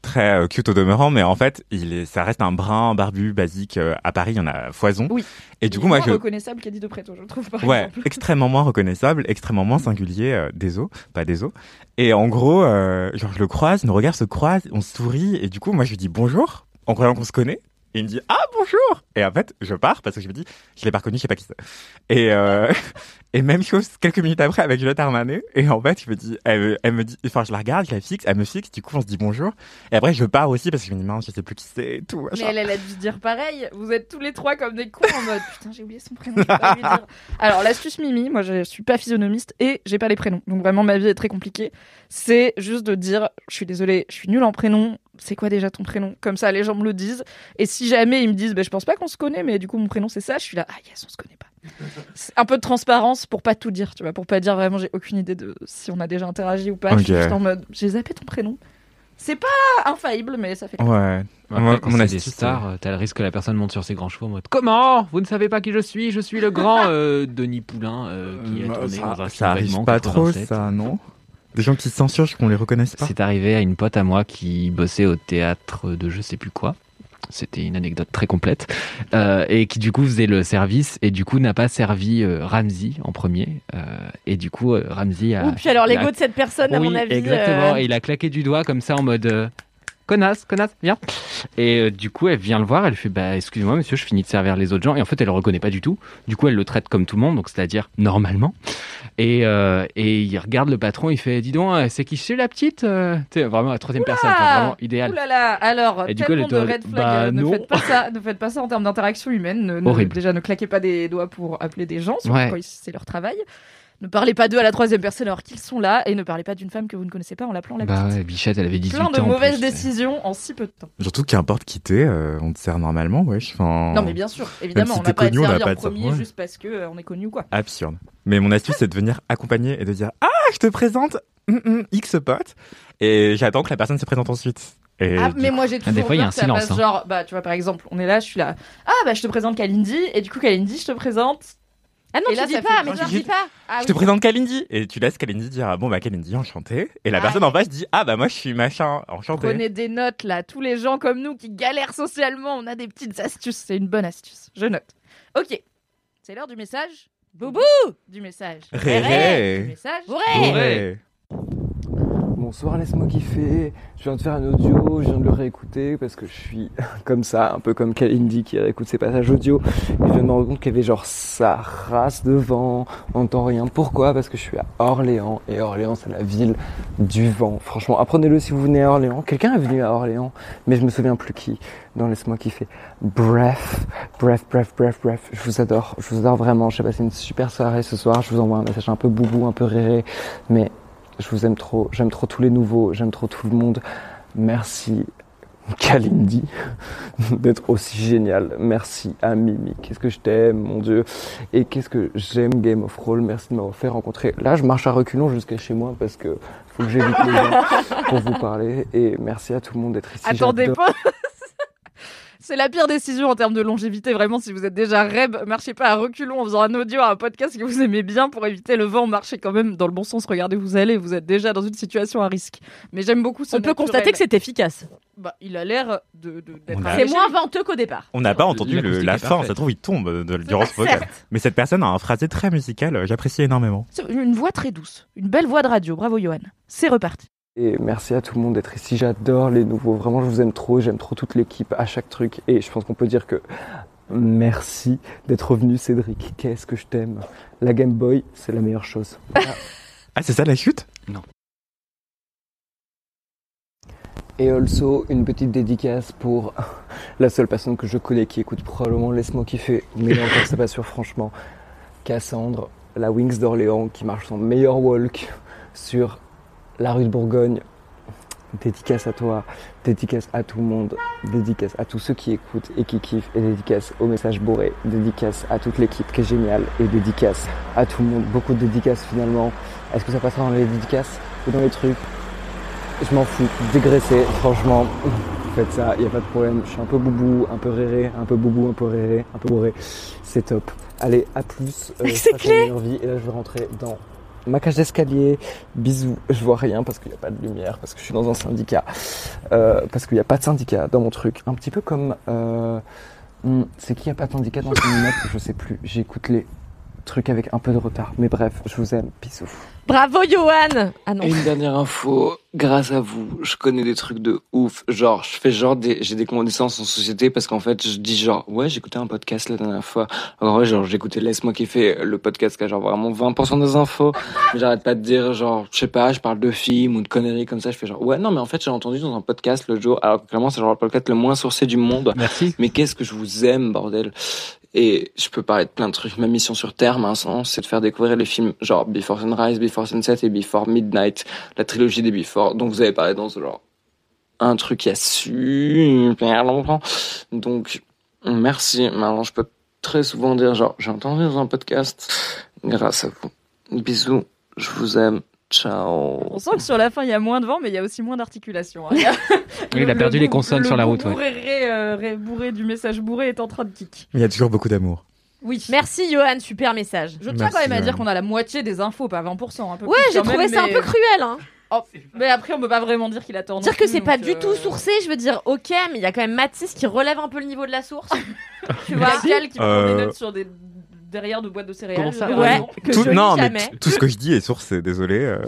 très euh, cute au demeurant, mais en fait, il est, ça reste un brun barbu basique. euh, à Paris, il y en a foison. Oui. Et du coup, moi, moins je, reconnaissable qu'Eddie de Préto, je trouve, par Ouais, exemple. [laughs] extrêmement moins reconnaissable, extrêmement moins singulier, euh, des os, pas des os. Et en gros, euh, genre je le croise, nos regards se croisent, on sourit, et du coup, moi je lui dis bonjour, en croyant qu'on se connaît. Il me dit ah bonjour. Et en fait, je pars parce que je me dis je l'ai pas reconnu, je sais pas qui c'est. Et euh, et même chose quelques minutes après avec Juliette Armanet. Et en fait, je me dis, elle, me- elle me dit, enfin je la regarde, je la fixe, elle me fixe. Du coup, on se dit bonjour. Et après, je pars aussi parce que je me dis mince, je sais plus qui c'est et tout. Mais elle, elle a dû dire pareil. Vous êtes tous les trois comme des cons en mode [laughs] putain, j'ai oublié son prénom. je peux pas lui dire. Alors, l'astuce Mimi, moi je suis pas physionomiste et j'ai pas les prénoms. Donc vraiment, ma vie est très compliquée. C'est juste de dire je suis désolée, je suis nulle en prénom. C'est quoi déjà ton prénom? Comme ça, les gens me le disent. Et si jamais ils me disent, bah, je pense pas qu'on se connaît, mais du coup, mon prénom c'est ça, je suis là, ah yes, on se connaît pas. C'est un peu de transparence pour pas tout dire, tu vois, pour pas dire vraiment, j'ai aucune idée de si on a déjà interagi ou pas. Je suis juste en mode, j'ai zappé ton prénom. C'est pas infaillible, mais ça fait. Ouais. Après, quand mon c'est des stars, euh, t'as le risque que la personne monte sur ses grands chevaux en mode Comment? Vous ne savez pas qui je suis Je suis le grand [laughs] euh, Denis Poulain euh, qui a Bah, tourné dans ça, un ça arrive pas trop, 87. ça, non? Des gens qui censurent, qu'on les reconnaisse pas? C'est arrivé à une pote à moi qui bossait au théâtre de je sais plus quoi. C'était une anecdote très complète. Euh, et qui du coup faisait le service et du coup n'a pas servi euh, Ramsey en premier. Euh, et du coup, euh, Ramsey a. Ouh, puis alors a- l'ego de cette personne, à oui, mon avis. exactement. Et il a claqué du doigt comme ça en mode connasse, connasse, viens. Et euh, du coup, elle vient le voir, elle fait bah excusez-moi monsieur, je finis de servir les autres gens. Et en fait, elle le reconnaît pas du tout. Du coup, elle le traite comme tout le monde, donc c'est-à-dire normalement. Et euh, et il regarde le patron, il fait dis donc, euh, c'est qui c'est la petite euh Tu sais, vraiment la troisième personne, enfin, vraiment idéal. Ouh là là, alors, Et du coup, elle de red flag, bah, ne non. faites pas ça, ne faites pas ça en termes d'interaction humaine. Ne- déjà, ne claquez pas des doigts pour appeler des gens, Ouais. quand c'est leur travail. Ne parlez pas d'eux à la troisième personne alors qu'ils sont là et ne parlez pas d'une femme que vous ne connaissez pas en l'appelant la Bah petite. ouais, Bichette, elle avait 18 Plein de ans. en mauvaises plus. décisions en si peu de temps. Surtout qu'importe qui t'es, euh, on te sert normalement, wesh. Enfin, Non mais bien sûr, évidemment, si on n'a pas à te connu, on n'a servir pas en à premier servir, ouais. juste parce que euh, on est connu ou quoi. Absurde. Mais mon astuce, c'est de venir accompagner et de dire Ah, je te présente hum, hum, X pote. Et j'attends que la personne se présente ensuite. Et Ah, mais moi j'ai toujours des fois, il y a un silence, hein. genre bah tu vois par exemple, on est là, je suis là. Ah bah je te présente Kalindi et du coup Kalindi, je te présente Ah non, Et là, tu dis ça pas, mais tu dis pas. Ah Je oui. te présente Kalindi. Et tu laisses Kalindi dire Ah bon, bah Kalindi, enchanté. Et la Ah, personne en face dit Ah bah moi je suis machin, enchanté. Prenez des notes là, tous les gens comme nous qui galèrent socialement, on a des petites astuces, c'est une bonne astuce. Je note. Ok, c'est l'heure du message. Boubou Du message. Réré. Du message. Bourré. Ouais. Bonsoir, laisse-moi kiffer. Je viens de faire un audio, je viens de le réécouter parce que je suis [laughs] comme ça, un peu comme Kalindi qui réécoute ses passages audio. Et je viens de me rendre compte qu'il y avait genre sa race devant, on n'entend rien. Pourquoi? Parce que je suis à Orléans et Orléans c'est la ville du vent. Franchement, apprenez-le si vous venez à Orléans. Quelqu'un est venu à Orléans, mais je me souviens plus qui. Dans Laisse-moi kiffer. Bref, bref, bref, bref, bref. Je vous adore, je vous adore vraiment. J'ai passé une super soirée ce soir. Je vous envoie un message un peu boubou, un peu réré, mais je vous aime trop, j'aime trop tous les nouveaux, j'aime trop tout le monde. Merci Kalindi [laughs] d'être aussi génial. Merci à Mimi. Qu'est-ce que je t'aime, mon Dieu. Et qu'est-ce que j'aime Game of Roll. Merci de m'avoir fait rencontrer. Là, je marche à reculons jusqu'à chez moi parce que faut que j'évite les gens [laughs] pour vous parler. Et merci à tout le monde d'être ici. Attendez pas C'est la pire décision en termes de longévité, vraiment. Si vous êtes déjà reb, marchez pas à reculons en faisant un audio à un podcast que vous aimez bien pour éviter le vent. Marchez quand même dans le bon sens. Regardez où vous allez. Vous êtes déjà dans une situation à risque. Mais j'aime beaucoup ce On peut naturel. constater que c'est efficace. Bah, il a l'air de, de- d'être On a- arrivé C'est moins venteux qu'au départ. On n'a pas entendu le- la fin, ça se trouve il tombe de- durant ce podcast. Mais cette personne a un phrasé très musical, j'apprécie énormément. C'est Une voix très douce. Une belle voix de radio. Bravo, Johan. C'est reparti. Et merci à tout le monde d'être ici. J'adore les nouveaux. Vraiment, je vous aime trop. J'aime trop toute l'équipe à chaque truc. Et je pense qu'on peut dire que merci d'être revenu, Cédric. Qu'est-ce que je t'aime. La Game Boy, c'est la meilleure chose. Ah, c'est ça la chute? Et also, une petite dédicace pour la seule personne que je connais qui écoute probablement Laisse-moi kiffer. Mais encore, c'est pas sûr, franchement. Cassandre, la Wings d'Orléans, qui marche son meilleur walk sur la rue de Bourgogne. Dédicace à toi, dédicace à tout le monde, dédicace à tous ceux qui écoutent et qui kiffent, et dédicace au message bourré, dédicace à toute l'équipe qui est géniale, et dédicace à tout le monde. Beaucoup de dédicaces finalement. Est-ce que ça passera dans les dédicaces ou dans les trucs? Je m'en fous, dégraisser, franchement, faites ça, il n'y a pas de problème. Je suis un peu boubou, un peu réré, un peu boubou, un peu réré, un peu bourré. C'est top. Allez, à plus. euh, C'est vie. Et là, je vais rentrer dans ma cage d'escalier. Bisous. Je vois rien parce qu'il n'y a pas de lumière, parce que je suis dans un syndicat. Euh, parce qu'il n'y a pas de syndicat dans mon truc. Un petit peu comme... euh, hmm, c'est qui a pas de syndicat dans une note Je sais plus. J'écoute les trucs avec un peu de retard. Mais bref, je vous aime. Bisous. Bravo, Johan Ah non. Et une dernière info, grâce à vous, je connais des trucs de ouf. Genre, je fais genre des, j'ai des connaissances en société parce qu'en fait, je dis genre, ouais, j'écoutais un podcast la dernière fois. Alors ouais, genre, j'écoutais Laisse-moi kiffer, le podcast qui a genre vraiment 20% des infos. Mais j'arrête pas de dire genre, je sais pas, je parle de films ou de conneries comme ça. Je fais genre, ouais, non, mais en fait, j'ai entendu dans un podcast le jour, alors que clairement, c'est genre le podcast le moins sourcé du monde. Merci. Mais qu'est-ce que je vous aime, bordel. Et je peux parler de plein de trucs. Ma mission sur Terre, maintenant, c'est de faire découvrir les films genre Before Sunrise, Before Sunset et Before Midnight, la trilogie des Before. Donc vous avez parlé dans ce genre un truc il y a super longtemps. Donc merci. Maintenant, je peux très souvent dire genre j'ai entendu dans un podcast grâce à vous. Bisous, je vous aime. Ciao. On sent que sur la fin, il y a moins de vent, mais il y a aussi moins d'articulation. hein. Il [laughs] a- Oui, il a le- perdu le les consonnes le sur la route, ouais. réré, euh, ré- bourré du message bourré est en train de kick. Il y a toujours beaucoup d'amour. Oui. Merci, Johan, super message. Je tiens quand même à dire qu'on a la moitié des infos, pas 20%. Un peu Ouais, j'ai trouvé même, ça un mais- peu cruel, hein. Oh, mais après, on peut pas vraiment dire qu'il attend. non Dire que c'est pas du euh, tout sourcé, je veux dire, ok, mais il y a quand même Mathis qui relève un peu le niveau de la source. Tu vois, Cal qui prend des Euh, notes sur des derrière de boîtes de céréales. Comment ça j'ai Ouais, que Tout, je non, mais tout ce que je dis est sourcé, désolé. euh.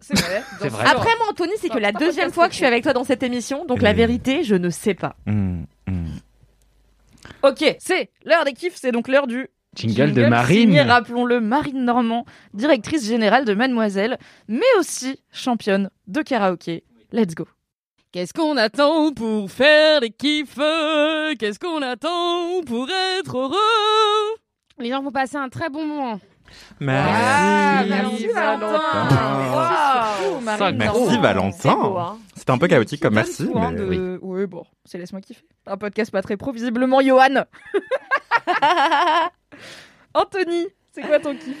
C'est vrai. [laughs] Après, moi, Anthony, c'est que la deuxième fois que je suis avec toi dans cette émission, donc la Mm. vérité, je ne sais pas. Hmm, hmm. Ok, c'est l'heure des kiffs, c'est donc l'heure du Jingle, de Marine. rappelons-le, Marine Normand, directrice générale de Mademoiselle, mais aussi championne de karaoké. Let's go. Qu'est-ce qu'on attend pour faire des kiffs? Qu'est-ce qu'on attend pour être heureux? Les gens vont passer un très bon moment. Merci. Ah, merci, Valentin. Wow. Merci Valentin. hein. C'était un peu chaotique comme merci, tout, hein, mais de- oui. Oui, bon, c'est laisse-moi kiffer. Un podcast pas très pro, visiblement, Johan. [laughs] Anthony, c'est quoi ton kiff?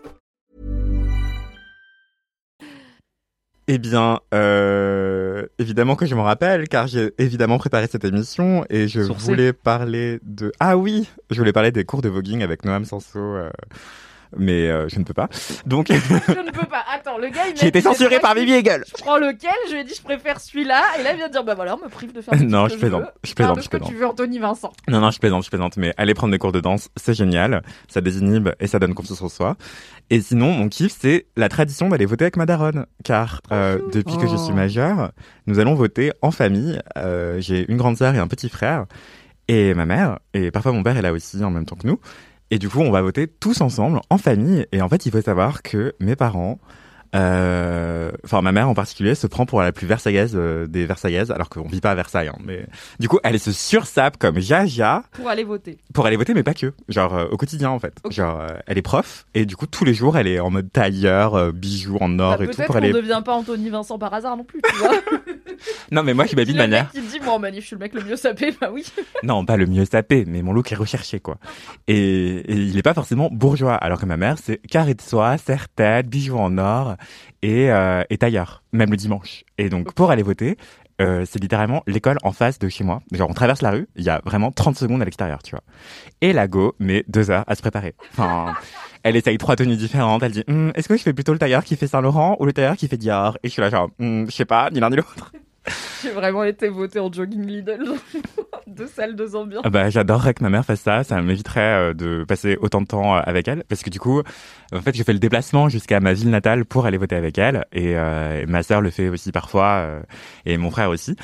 Eh bien, euh, évidemment que je m'en rappelle, car j'ai évidemment préparé cette émission et je Sourcé. voulais parler de... Ah oui, je voulais parler des cours de voguing avec Noam Sanso, euh, mais euh, je ne peux pas. Donc, Je [laughs] ne peux pas. Attends, le gars, il été dit, censuré par Bibi Hegel. Je prends lequel Je lui ai dit, je préfère celui-là. Et là, il vient de dire, bah voilà, on me prive de faire [laughs] Non, je plaisante, je plaisante, je plaisante. tu veux Anthony Vincent. Non, non, je plaisante, je plaisante, mais aller prendre des cours de danse, c'est génial. Ça désinhibe et ça donne confiance en soi. Et sinon, mon kiff, c'est la tradition d'aller voter avec ma daronne. Car euh, depuis que je suis Oh. majeure, nous allons voter en famille. Euh, J'ai une grande sœur et un petit frère. Et ma mère, et parfois mon père est là aussi en même temps que nous. Et du coup, on va voter tous ensemble, en famille. Et en fait, il faut savoir que mes parents, enfin ma mère en particulier, se prend pour la plus versaillaise euh, des versaillaises, alors qu'on vit pas à Versailles. Hein, mais du coup, elle se sursape comme Jaja Pour aller voter. pour aller voter, mais pas que. Genre euh, au quotidien en fait. Genre euh, elle est prof et du coup tous les jours elle est en mode tailleur, euh, bijoux en or Bah, et tout Peut-être pour aller. devient pas Anthony Vincent par hasard non plus, tu vois. [laughs] Non mais moi je m'habille de manière. mec qui dit, moi en manif, je suis le mec le mieux sapé, bah oui. [laughs] Non pas le mieux sapé, mais mon look est recherché quoi. Et, et il est pas forcément bourgeois, alors que ma mère c'est carré de soie, serre-tête, bijoux en or et, euh, et tailleur, même le dimanche. Et donc pour aller voter. euh, c'est littéralement l'école en face de chez moi. Genre, on traverse la rue, il y a vraiment 30 secondes à l'extérieur, tu vois. Et la go met deux heures à se préparer. Elle essaye trois tenues différentes. Elle dit, Hum, est-ce que je fais plutôt le tailleur qui fait Saint-Laurent ou le tailleur qui fait Dior? Et je suis là, genre, Hum, je sais pas, ni l'un ni l'autre. J'ai vraiment été voté en jogging Lidl. [laughs] deux salles, deux ambiances. Ah bah, j'adorerais que ma mère fasse ça. Ça m'éviterait euh, de passer autant de temps euh, avec elle. Parce que du coup, en fait, je fais le déplacement jusqu'à ma ville natale pour aller voter avec elle. Et, euh, ma sœur le fait aussi parfois. et mon frère aussi.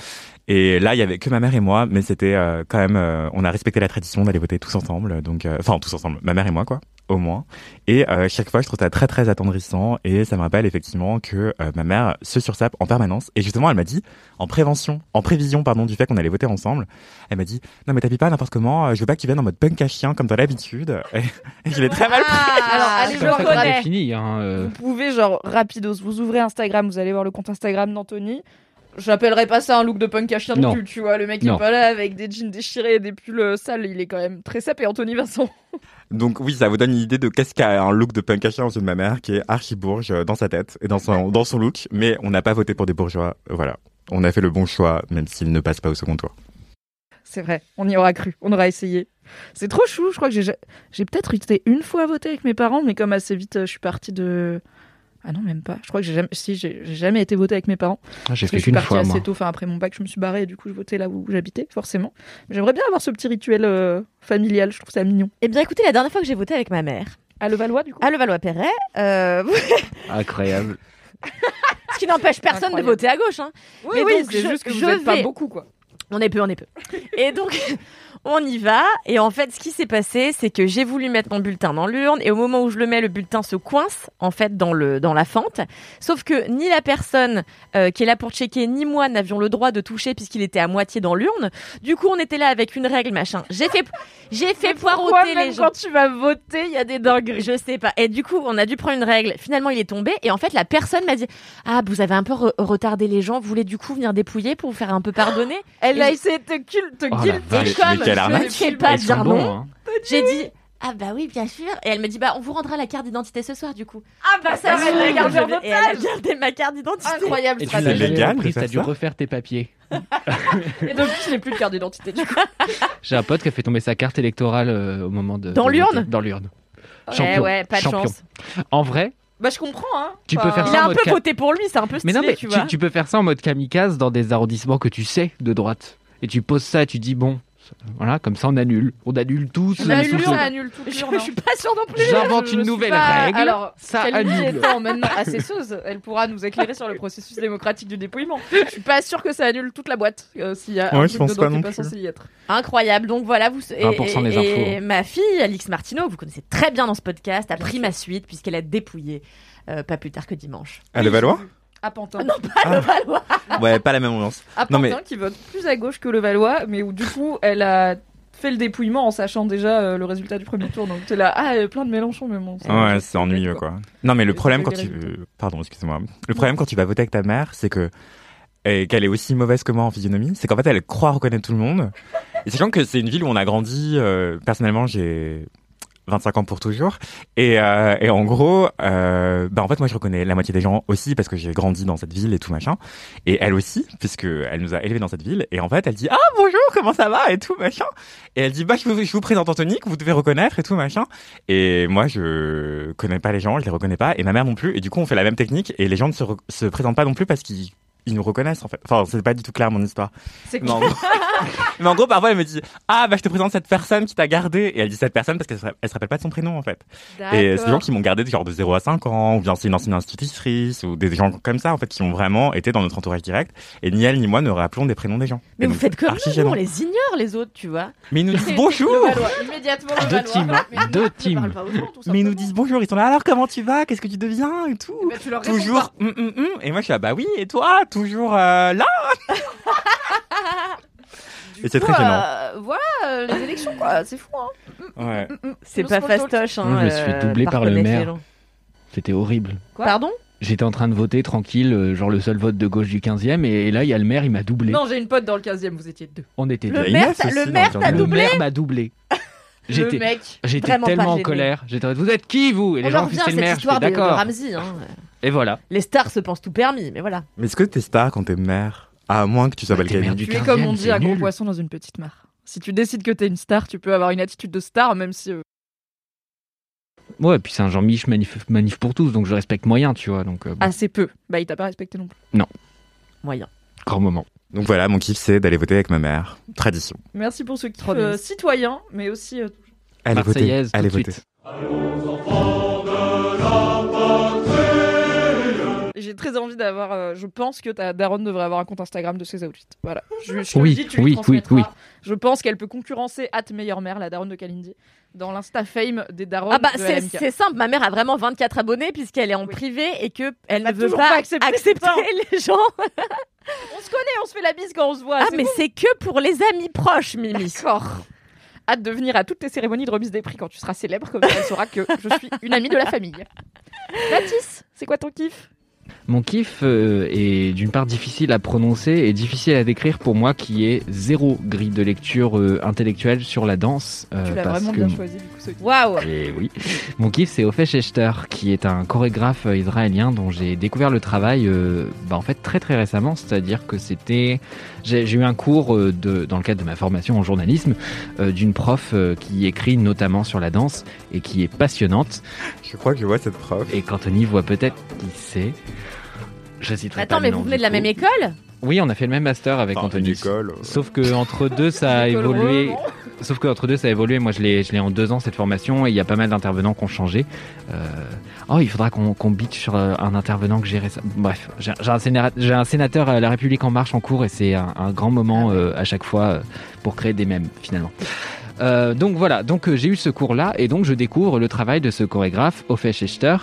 Et là, il y avait que ma mère et moi, mais c'était euh, quand même, euh, on a respecté la tradition d'aller voter tous ensemble, donc, euh, enfin tous ensemble, ma mère et moi quoi, au moins. Et euh, chaque fois, je trouve ça très très attendrissant, et ça me rappelle effectivement que euh, ma mère se sursape en permanence. Et justement, elle m'a dit, en prévention, en prévision pardon du fait qu'on allait voter ensemble, elle m'a dit, non mais t'habilles pas n'importe comment, euh, je veux pas que tu viennes en mode punk à chien comme t'as l'habitude. Et, et je l'ai très mal pris. Ah, Alors, allez, je reconnais. définit, hein, euh. Vous pouvez, genre, rapidos, vous ouvrez Instagram, vous allez voir le compte Instagram d'Anthony. J'appellerais pas ça un look de punk à chien non Non. plus, tu vois. Le mec il Non. est pas là avec des jeans déchirés et des pulls euh, sales, il est quand même très sapé, Anthony Vincent. [laughs] Donc oui, ça vous donne une idée de qu'est-ce qu'a un look de punk à chien aux yeux de ma mère, qui est archi bourge euh, dans sa tête et dans son, dans son look. Mais on n'a pas voté pour des bourgeois. Voilà. On a fait le bon choix, même s'il ne passe pas au second tour. C'est vrai, on y aura cru, on aura essayé. C'est trop chou, je crois que j'ai peut-être été une fois voter avec mes parents, mais comme assez vite euh, je suis partie de. Ah non, même pas. Je crois que j'ai jamais, si, j'ai j'ai jamais été voter avec mes parents. Ah, j'ai fait je suis partie fois, assez tôt. Enfin, après mon bac, je me suis barrée et du coup, je votais là où j'habitais, forcément. Mais J'aimerais bien avoir ce petit rituel euh, familial, je trouve ça mignon. Eh bien, écoutez, la dernière fois que j'ai voté avec ma mère. À Levallois, du coup À Levallois-Perret. euh, Incroyable. [laughs] Ce qui n'empêche personne de voter à gauche. Hein. Oui, Mais oui, donc, c'est je- juste que vous je êtes pas vais- beaucoup, quoi. On est peu, on est peu. Et donc, [laughs] on y va. Et en fait, ce qui s'est passé, c'est que j'ai voulu mettre mon bulletin dans l'urne. Et au moment où je le mets, le bulletin se coince, en fait, dans, le, dans la fente. Sauf que ni la personne euh, qui est là pour checker, ni moi n'avions le droit de toucher puisqu'il était à moitié dans l'urne. Du coup, on était là avec une règle, machin. J'ai fait, j'ai fait Pourquoi poireauter même les gens. quand tu vas voter, il y a des dingueries Je sais pas. Et du coup, on a dû prendre une règle. Finalement, il est tombé. Et en fait, la personne m'a dit Ah, vous avez un peu re- retardé les gens. Vous voulez du coup venir dépouiller pour vous faire un peu pardonner? Elle Et a essayé de te, cul- te Oh vache. Et comme je ne sais pas bons, non, hein. j'ai dit Ah, bah oui, bien sûr. Et elle me dit Bah, on vous rendra la carte d'identité ce soir, du coup. Ah bah ça, Ça, elle l'a je- gardé et elle a gardé ma carte d'identité. Incroyable Et tu C'est l'as légal de t'as dû refaire tes papiers. [laughs] Et depuis, je n'ai plus de carte d'identité, du coup. J'ai un pote qui a fait tomber sa carte électorale euh, au moment de. Dans de l'urne. Dans l'urne. Eh Champion. ouais, pas de Champion. chance. En vrai, Bah, je comprends, hein. Tu peux faire Il ça a en un mode peu ca- voté pour lui, c'est un peu mais stylé, non, mais tu tu, vois. tu peux faire ça en mode kamikaze dans des arrondissements que tu sais de droite. Et tu poses ça et tu dis bon, Voilà, comme ça on annule. On annule tous. On annule, ça annule tout Je, je suis pas sûre non plus. J'invente une nouvelle pas- règle. Alors, ça annule. étant maintenant assesseuse, elle pourra nous éclairer sur le processus démocratique du dépouillement. Je suis pas sûre que ça annule toute la boîte euh, s'il y a Ouais, un je truc pense dedans pas qui est non pas plus. censé y être. Incroyable. Donc voilà, vous et, 1% des et- et infos. ma fille Alix Martineau, vous connaissez très bien dans ce podcast, a pris ma suite puisqu'elle a dépouillé euh, pas plus tard que dimanche. À Levallois? À Pantin. Non, pas le Valois. [laughs] Ouais, pas la même ambiance. À Non, Pantin mais qui vote plus à gauche que le Valois, mais où du coup elle a fait le dépouillement en sachant déjà euh, le résultat du premier tour. Donc t'es là, ah, il y a plein de Mélenchon, mais bon. ça- Ouais, c'est ennuyeux quoi. Non, mais le problème quand tu, résultats. pardon, excusez-moi. Le problème quand tu vas voter avec ta mère, c'est que et qu'elle est aussi mauvaise que moi en physionomie, c'est qu'en fait elle croit reconnaître tout le monde. Et sachant que c'est une ville où on a grandi. euh, personnellement, j'ai 25 ans pour toujours. Et, euh, et en gros, euh, bah en fait moi je reconnais la moitié des gens aussi parce que j'ai grandi dans cette ville et tout machin. Et elle aussi, puisque elle nous a élevés dans cette ville. Et en fait elle dit ah bonjour comment ça va? et tout machin. Et elle dit bah je vous, présente Anthony que vous devez reconnaître et tout machin. Et moi je connais pas les gens, je les reconnais pas et ma mère non plus. Et du coup on fait la même technique et les gens ne se, se présentent pas non plus parce qu'ils ils nous reconnaissent en fait. Enfin c'est pas du tout clair mon histoire. C'est Mais en, gros, [laughs] mais en gros, parfois, elle me dit Ah, bah, je te présente cette personne qui t'a gardé. Et elle dit cette personne parce qu'elle se, elle se rappelle pas de son prénom, en fait. Et c'est des gens qui m'ont gardé genre de 0 à 5 ans, ou bien c'est une ancienne institutrice, ou des gens comme ça, en fait, qui ont vraiment été dans notre entourage direct. Et ni elle ni moi ne rappelons des prénoms des gens. Mais Et vous donc, faites comme archi nous, on les ignore les autres, tu vois. Mais ils nous [laughs] disent bonjour immédiatement le Deux teams. Mais Deux teams. Mais ils nous disent bonjour, ils sont là, alors comment tu vas? Qu'est-ce que tu deviens? Et tout. Eh ben, tu leur réponds Toujours, hum, hum, hum. Et moi, je suis là, bah oui, et toi? Toujours euh, là Et c'est très gênant. euh, voilà euh, les élections, quoi. C'est fou, hein. Ouais. C'est No pas small talk. fastoche. Hein, Moi, je me suis euh, doublé par le connaître les maire. gens. C'était horrible. Quoi Pardon? J'étais en train de voter tranquille, euh, genre le seul vote de gauche du 15e, et là il y a le maire, il m'a doublé. Non, j'ai une pote dans le 15 e vous étiez deux. On était Le deux. maire, Inès t'a- aussi, le dans maire le t'a Le doublé maire m'a doublé. [laughs] Le J'étais mec. j'étais Vraiment pas tellement en gêné. colère. J'étais en mode, vous êtes qui vous? Et les On gens en ont fait revient à c'est cette le maire. Je histoire de, de d'accord. Ramsey. Hein. Et voilà. Les stars se pensent tout permis, mais voilà. Mais est-ce que t'es star quand t'es mère À moins que tu Balkany. maire du Tu es 15e, comme on dit un gros poisson dans une petite mare. Si tu décides que t'es une star, tu peux avoir une attitude de star, même si. euh, Ouais, et puis c'est un Jean-Mich manif, manif pour tous, donc je respecte moyen, tu vois. Donc, euh, bon, assez peu. Bah, il t'a pas respecté non plus. Moyen. grand moment. Donc voilà, mon kiff, c'est d'aller voter avec ma mère. Tradition. Merci pour ce kiff euh, citoyen, mais aussi. euh, Allez voter. Marseillaise, tout Allez de voter. J'ai très envie d'avoir. euh, je pense que ta daronne devrait avoir un compte Instagram de ses outfits. Voilà. Je, je Oui, dis, tu oui, oui, oui. Je pense qu'elle peut concurrencer At Meilleure Mère, la daronne de Kalindi, dans l'Insta Fame des darons Ah bah de c'est simple, ma mère a vraiment 24 abonnés puisqu'elle est en Oui. privé et que elle n'a ne veut toujours pas, pas accepté, accepter [laughs] les gens. On se connaît, on se fait la bise quand on se voit. Ah mais c'est que pour les amis proches, Mimi. D'accord. Hâte de venir à toutes tes cérémonies de remise des prix quand tu seras célèbre, comme ça elle saura que je suis une amie de la famille. Mathis, c'est quoi ton kiff? Mon kiff euh, est d'une part difficile à prononcer et difficile à décrire pour moi, qui est zéro grille de lecture euh, intellectuelle sur la danse. euh, Tu l'as vraiment que bien choisi du coup. ce kiff. Waouh. Et oui. Mon kiff, c'est Ophé Schechter, qui est un chorégraphe israélien dont j'ai découvert le travail euh, bah, en fait très très récemment. C'est-à-dire que c'était. J'ai eu un cours de, dans le cadre de ma formation en journalisme euh, d'une prof qui écrit notamment sur la danse et qui est passionnante. Je crois que je vois cette prof. Et qu'Anthony voit peut-être qui c'est. Attends, pas mais le vous nom venez du de la coup. même école? Oui, on a fait le même master avec Enfin, Anthony. euh. Sauf que entre deux, [laughs] ça a École évolué. Roland. Sauf que entre deux, ça a évolué. Moi, je l'ai, je l'ai en deux ans cette formation et il y a pas mal d'intervenants qui ont changé. Euh, Oh, il faudra qu'on, qu'on bitch sur euh, un intervenant que j'ai récemment. Bref, j'ai, j'ai un sénateur, j'ai un sénateur à La République en marche en cours et c'est un, un grand moment euh, à chaque fois euh, pour créer des mèmes finalement. Euh, donc voilà, donc euh, j'ai eu ce cours-là et donc je découvre le travail de ce chorégraphe, Ophé Schechter,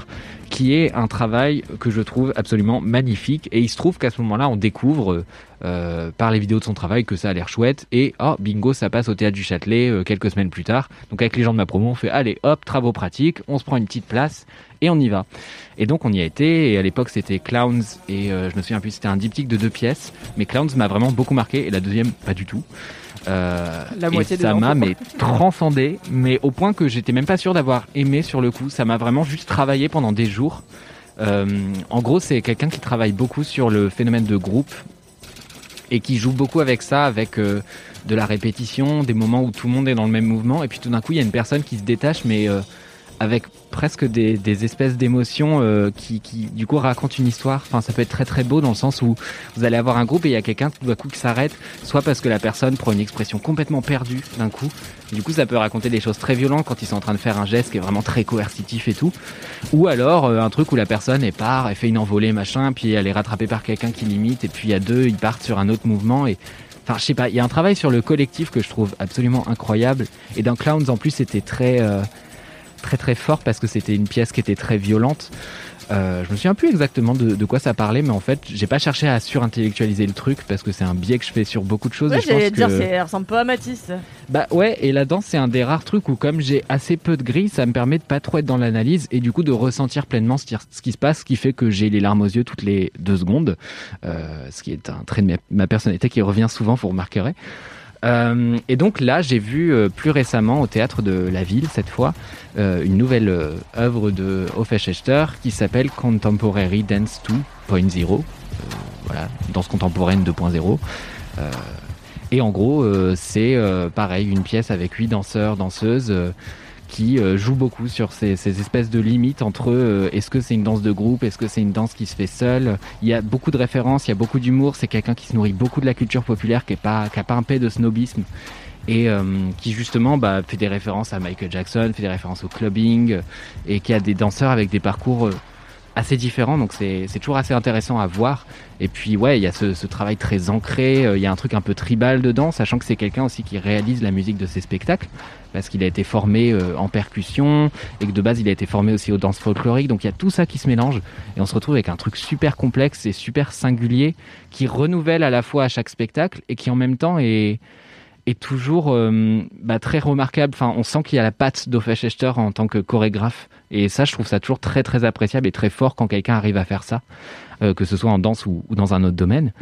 qui est un travail que je trouve absolument magnifique. Et il se trouve qu'à ce moment-là, on découvre euh, par les vidéos de son travail que ça a l'air chouette. Et oh, bingo, ça passe au théâtre du Châtelet euh, quelques semaines plus tard. Donc avec les gens de ma promo, on fait allez, hop, travaux pratiques, on se prend une petite place et on y va. Et donc on y a été. Et à l'époque, c'était Clowns et euh, je me souviens plus, c'était un diptyque de deux pièces. Mais Clowns m'a vraiment beaucoup marqué et la deuxième, pas du tout. Euh, La moitié et ça m'a mais transcendé, mais au point que j'étais même pas sûr d'avoir aimé sur le coup. Ça m'a vraiment juste travaillé pendant des jours. Euh, en gros, c'est quelqu'un qui travaille beaucoup sur le phénomène de groupe et qui joue beaucoup avec ça, avec euh, de la répétition, des moments où tout le monde est dans le même mouvement, et puis tout d'un coup, il y a une personne qui se détache, mais avec presque des, espèces d'émotions euh, qui, qui, du coup, racontent une histoire. Enfin, ça peut être très très beau dans le sens où vous allez avoir un groupe et il y a quelqu'un tout d'un coup qui s'arrête, soit parce que la personne prend une expression complètement perdue d'un coup. Du coup, ça peut raconter des choses très violentes quand ils sont en train de faire un geste qui est vraiment très coercitif et tout. Ou alors euh, un truc où la personne est part, elle fait une envolée, machin, puis elle est rattrapée par quelqu'un qui limite, et puis à deux, ils partent sur un autre mouvement et Enfin, je sais pas, il y a un travail sur le collectif que je trouve absolument incroyable. Et dans Clowns, en plus, c'était très, euh, très, très fort parce que c'était une pièce qui était très violente. Euh, je me souviens plus exactement de, de quoi ça parlait, mais en fait, j'ai pas cherché à surintellectualiser le truc parce que c'est un biais que je fais sur beaucoup de choses. Ouais, j'allais dire, que- elle ressemble pas à Matisse. bah ouais, et la danse c'est un des rares trucs où comme j'ai assez peu de gris, ça me permet de pas trop être dans l'analyse et du coup de ressentir pleinement ce qui, ce qui se passe, ce qui fait que j'ai les larmes aux yeux toutes les deux secondes, euh, ce qui est un trait de ma, ma personnalité qui revient souvent, vous remarquerez. Euh, et donc là, j'ai vu euh, plus récemment au théâtre de la ville, cette fois, euh, une nouvelle œuvre de Hoffe Schechter qui s'appelle Contemporary Dance 2.0. Euh, voilà, danse contemporaine 2.0. Euh, et en gros, c'est pareil, une pièce avec huit danseurs, danseuses qui euh, jouent beaucoup sur ces, ces espèces de limites entre euh, est-ce que c'est une danse de groupe, est-ce que c'est une danse qui se fait seule? Il y a beaucoup de références, il y a beaucoup d'humour. C'est quelqu'un qui se nourrit beaucoup de la culture populaire, qui est pas, un peu de snobisme et euh, qui justement bah, fait des références à Michael Jackson, fait des références au clubbing et qui a des danseurs avec des parcours assez différents. Donc c'est toujours assez intéressant à voir. Et puis ouais, il y a ce, ce travail très ancré, il y a un truc un peu tribal dedans, sachant que c'est quelqu'un aussi qui réalise la musique de ses spectacles, parce qu'il a été formé euh, en percussion, et que de base il a été formé aussi aux danses folkloriques, donc il y a tout ça qui se mélange, et on se retrouve avec un truc super complexe et super singulier, qui renouvelle à la fois à chaque spectacle, et qui en même temps est toujours euh, bah, très remarquable. On sent qu'il y a la patte d'Offe en tant que chorégraphe. Et ça, je trouve ça toujours très très appréciable et très fort quand quelqu'un arrive à faire ça, euh, que ce soit en danse ou, ou dans un autre domaine.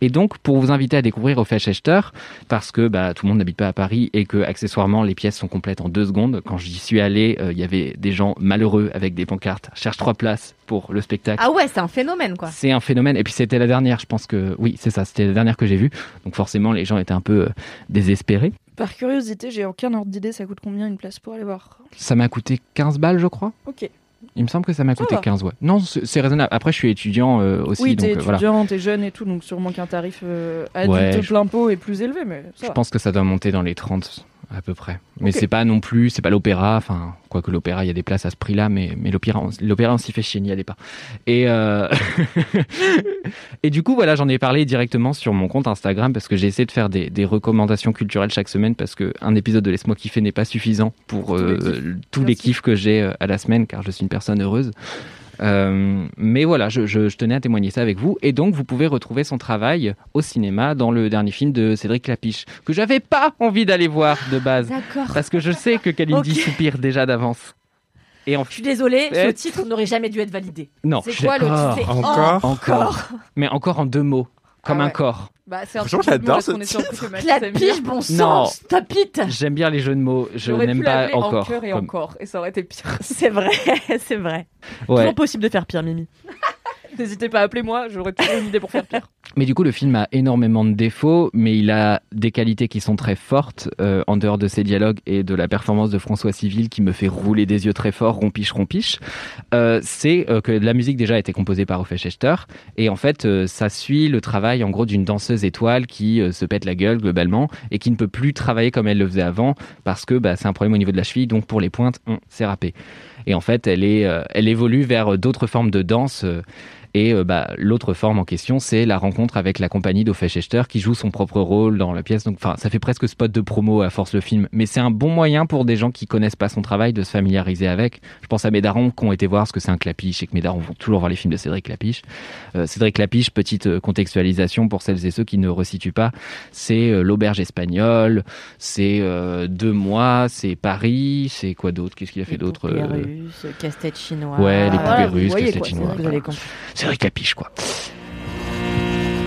Et donc, pour vous inviter à découvrir Offe Schechter, parce que bah, tout le monde n'habite pas à Paris et que accessoirement les pièces sont complètes en deux secondes. Quand j'y suis allé, euh, il y avait des gens malheureux avec des pancartes. Cherche trois places pour le spectacle. Ah ouais, c'est un phénomène quoi. C'est un phénomène. Et puis c'était la dernière, je pense que oui, c'est ça, c'était la dernière que j'ai vue. Donc forcément, les gens étaient un peu euh, désespérés. Par curiosité, j'ai aucun ordre d'idée, ça coûte combien une place pour aller voir Ça m'a coûté 15 balles, je crois. Ok. Il me semble que ça m'a coûté va. 15, ouais. Non, c'est raisonnable. Après, je suis étudiant euh, aussi, oui, t'es euh, voilà. étudiant, t'es jeune et tout, donc sûrement qu'un tarif euh, adulte Ouais, plein pot est plus élevé, mais ça Je va. pense que ça doit monter dans les 30 à peu près. Mais c'est pas non plus, c'est pas l'opéra. Enfin, quoique l'opéra, il y a des places à ce prix-là, mais, mais l'opéra, on- l'opéra, on s'y fait chier, n'y allez pas. Et, euh... [laughs] et du coup, voilà, j'en ai parlé directement sur mon compte Instagram parce que j'ai essayé de faire des, des recommandations culturelles chaque semaine parce que un épisode de Laisse-moi kiffer n'est pas suffisant pour euh, tous les kiffs que j'ai euh, à la semaine car je suis une personne heureuse. Euh, mais voilà, je, je- je tenais à témoigner ça avec vous. Et donc, vous pouvez retrouver son travail au cinéma dans le dernier film de Cédric Lapiche, que j'avais pas envie d'aller voir de base. D'accord. Parce que je sais que Kalindi soupire déjà d'avance. Et en Je suis désolée, ce titre n'aurait jamais dû être validé. Non, C'est quoi le titre? Encore? Encore? Mais encore en deux mots, comme Ah un corps. Bah, c'est un Franchement, truc j'adore parce ce Mathis La pige, bon Non. sang, stop it J'aime bien les jeux de mots, je J'aurais n'aime pu pas encore. Encore et comme- encore, et ça aurait été pire. C'est vrai, [laughs] c'est vrai. Ouais. Toujours possible de faire pire, Mimi. [laughs] N'hésitez pas à appeler moi, j'aurais toujours une idée pour faire pire. Mais du coup, le film a énormément de défauts, mais il a des qualités qui sont très fortes, euh, en dehors de ses dialogues et de la performance de François Civil qui me fait rouler des yeux très fort, rompiche, rompiche. Euh, c'est euh, que la musique déjà a été composée par Hoffe Schechter, et en fait, ça suit le travail en gros d'une danseuse étoile qui se pète la gueule globalement et qui ne peut plus travailler comme elle le faisait avant parce que bah, c'est un problème au niveau de la cheville, donc pour les pointes, on c'est râpé. Et en fait, elle, est, euh, elle évolue vers d'autres formes de danse. Et euh, bah, l'autre forme en question, c'est la rencontre avec la compagnie d'Offe Schechter qui joue son propre rôle dans la pièce. Donc, enfin, ça fait presque spot de promo à force le film. Mais c'est un bon moyen pour des gens qui connaissent pas son travail de se familiariser avec. Je pense à mes darons qui ont été voir ce que c'est un clapiche et que mes darons vont toujours voir les films de Cédric Lapiche. Euh, Cédric Lapiche, petite euh, contextualisation pour celles et ceux qui ne resituent pas, c'est euh, l'auberge espagnole, c'est deux mois, c'est Paris, c'est quoi d'autre? Qu'est-ce qu'il a fait d'autre Les Russes, casse-tête chinois. Ouais, les poupées Voilà, vous russes, casse-tête chinois. Vous avez compris. Cédric Lapiche, quoi.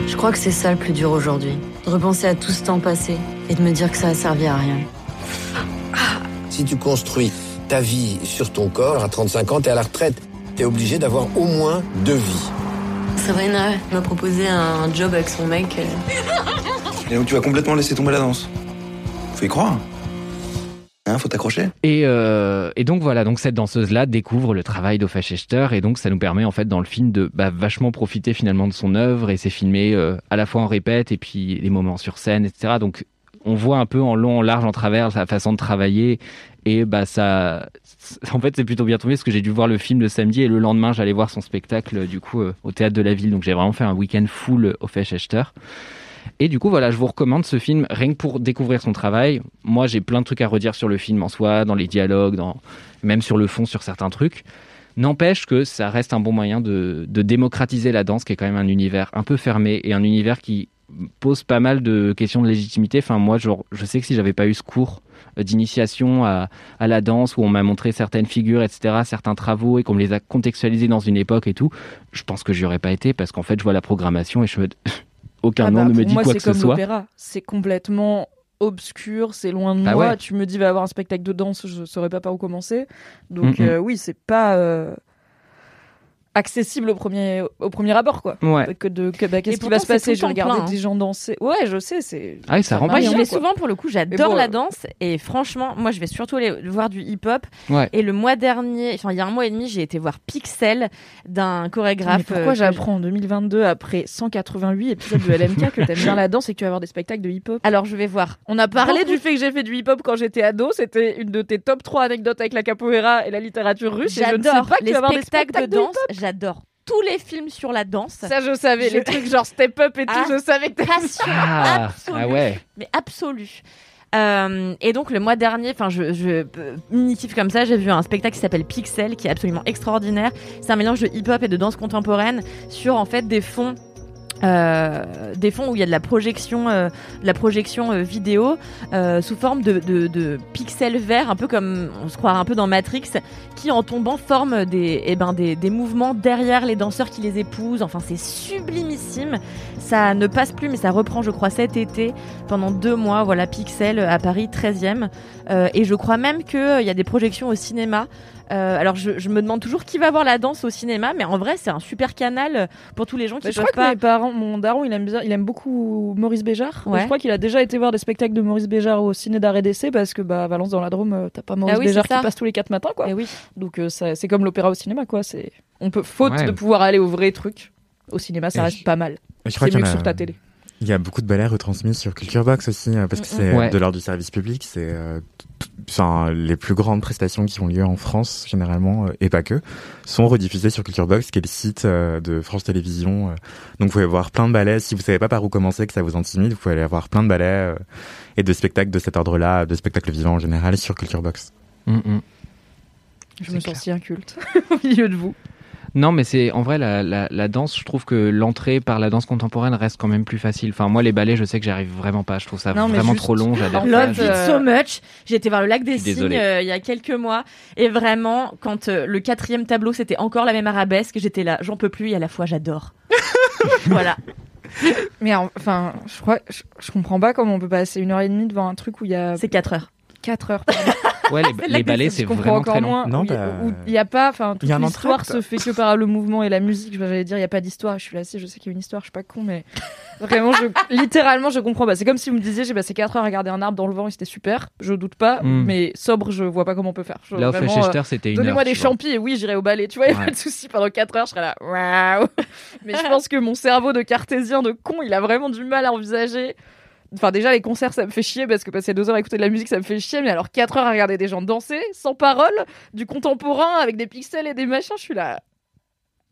Je crois que c'est ça le plus dur aujourd'hui. De repenser à tout ce temps passé et de me dire que ça a servi à rien. Si tu construis ta vie sur ton corps, à 35 ans, t'es à la retraite. T'es obligé d'avoir au moins deux vies. Sabrina m'a proposé un job avec son mec. Et donc tu vas complètement laisser tomber la danse. Faut y croire. Hein, faut t'accrocher. Et, euh, et donc voilà, donc cette danseuse-là découvre le travail d'Offa Schechter et donc ça nous permet en fait dans le film de bah, vachement profiter finalement de son œuvre et c'est filmé euh, à la fois en répète et puis les moments sur scène, etc. Donc on voit un peu en long, en large, en travers sa façon de travailler et bah ça, en fait c'est plutôt bien tombé parce que j'ai dû voir le film le samedi et le lendemain j'allais voir son spectacle du coup euh, au théâtre de la ville donc j'ai vraiment fait un week-end full Offa Schechter. Et du coup, voilà, je vous recommande ce film rien que pour découvrir son travail. Moi, j'ai plein de trucs à redire sur le film en soi, dans les dialogues, même sur le fond, sur certains trucs. N'empêche que ça reste un bon moyen de, de démocratiser la danse, qui est quand même un univers un peu fermé et un univers qui pose pas mal de questions de légitimité. Enfin, moi, genre, je sais que si j'avais pas eu ce cours euh, d'initiation à, à la danse où on m'a montré certaines figures, etc., certains travaux et qu'on me les a contextualisés dans une époque et tout, je pense que j'y aurais pas été parce qu'en fait, je vois la programmation et je me aucun Ah nom bah, ne me dit moi, quoi c'est que ce comme soit. l'opéra. C'est complètement obscur, c'est loin de Bah moi. ouais. Tu me dis va y avoir un spectacle de danse, je saurais pas par où commencer. Donc Mm, euh, oui, c'est pas euh, accessible au premier au premier abord quoi. Ouais. Que de que, bah, qu'est-ce qui va se passer? Je regarder plein, des hein. gens danser. Ouais, je sais, c'est Ah oui, ça rend Moi, pas j'y vais souvent pour le coup, j'adore bon, la euh, danse et franchement, moi je vais surtout aller voir du hip-hop. Ouais. Et le mois dernier, enfin il y a un mois et demi, j'ai été voir Pixel d'un chorégraphe. Mais pourquoi euh, j'apprends en 2022 après 188 épisodes de LMK que t'aimes bien la danse et que tu vas avoir des spectacles de hip-hop? Alors je vais voir. On a parlé du fait que j'ai fait du hip-hop quand j'étais ado, c'était une de tes top 3 anecdotes avec la capoeira et la littérature russe et je ne sais J'adore pas que tu les vas avoir des spectacles de spectacles de danse. J'adore tous les films sur la danse. Ça je savais, Je- les trucs genre step up et tout, Ah, je savais que passion Ah, absolue. ah ouais. Mais absolue. Euh, et donc le mois dernier, enfin je, je euh, minitif comme ça, j'ai vu un spectacle qui s'appelle Pixel, qui est absolument extraordinaire. C'est un mélange de hip-hop et de danse contemporaine sur en fait des fonds. Euh, des fonds où il y a de la projection, euh, la projection euh, vidéo sous forme de, de, pixels verts, un peu comme on se croirait un peu dans Matrix, qui en tombant forment des, eh ben, des, des mouvements derrière les danseurs qui les épousent. Enfin, c'est sublimissime. Ça ne passe plus, mais ça reprend, je crois, cet été pendant deux mois. Voilà, Pixel à Paris, 13e. Euh, et je crois même qu'il y a des projections au cinéma. Euh, alors, je, je me demande toujours qui va voir la danse au cinéma, mais en vrai, c'est un super canal pour tous les gens qui Mais je peuvent crois que pas. mes parents, mon daron, il aime bien, il aime beaucoup Maurice Béjart. Ouais. Je crois qu'il a déjà été voir des spectacles de Maurice Béjart au ciné d'arrêt d'essai parce que bah Valence dans la Drôme, euh, t'as pas Maurice Ah oui, Béjart c'est qui passe tous les quatre matins quoi. Eh oui. Donc euh, c'est comme l'opéra au cinéma quoi. C'est on peut faute Ouais. de pouvoir aller au vrai truc. Au cinéma, ça Et reste je- pas mal. je crois C'est mieux que a- sur ta télé. Il y a beaucoup de ballets retransmis sur Culture Box aussi, euh, parce que Mm, c'est mm. Ouais. de l'ordre du service public. C'est enfin, les plus grandes prestations qui ont lieu en France, généralement, euh, et pas que, sont rediffusées sur Culture Box, qui est le site euh, de France Télévisions. euh. Donc vous pouvez voir plein de ballets. Si vous savez pas par où commencer, que ça vous intimide, vous pouvez aller voir plein de ballets euh, et de spectacles de cet ordre-là, de spectacles vivants en général, sur Culture Box. Mm, mm. Je me sens si inculte [laughs] au milieu de vous. Non, mais c'est en vrai la, la, la danse. Je trouve que l'entrée par la danse contemporaine reste quand même plus facile. Enfin, moi, les ballets, je sais que j'arrive vraiment pas. Je trouve ça Non, vraiment juste- trop long. J'adore. Love pas. it Je- so much. J'ai été voir le lac des Cygnes euh, il y a quelques mois et vraiment quand euh, le quatrième tableau c'était encore la même arabesque, j'étais là, j'en peux plus et à la fois j'adore. [laughs] voilà. Mais en- enfin, je crois, je, je comprends pas comment on peut passer une heure et demie devant un truc où il y a. C'est 4 heures. 4 heures. [laughs] Ouais, les, [laughs] les ballets, c'est je vraiment encore très long. Non, il a- bah, il y a pas, enfin, toute il a l'histoire se fait que par le mouvement et la musique. J'allais dire, il y a pas d'histoire. Je suis là, si, je sais qu'il y a une histoire, je suis pas con, mais [laughs] vraiment, je, littéralement, je comprends pas. C'est comme si vous me disiez, j'ai passé 4 heures à regarder un arbre dans le vent et c'était super. Je doute pas, Mm. mais sobre, je vois pas comment on peut faire. Je- Là, au vraiment, Fleischer, euh, c'était une Donnez-moi des champis et oui, j'irai au ballet. Tu vois, a Ouais. pas de souci. Pendant 4 heures, je serais là, waouh. Mais je pense que mon cerveau de cartésien, de con, il a vraiment du mal à envisager. Enfin, déjà, les concerts, ça me fait chier parce que passer deux heures à écouter de la musique, ça me fait chier. Mais alors, 4 heures à regarder des gens danser, sans parole, du contemporain, avec des pixels et des machins, je suis là.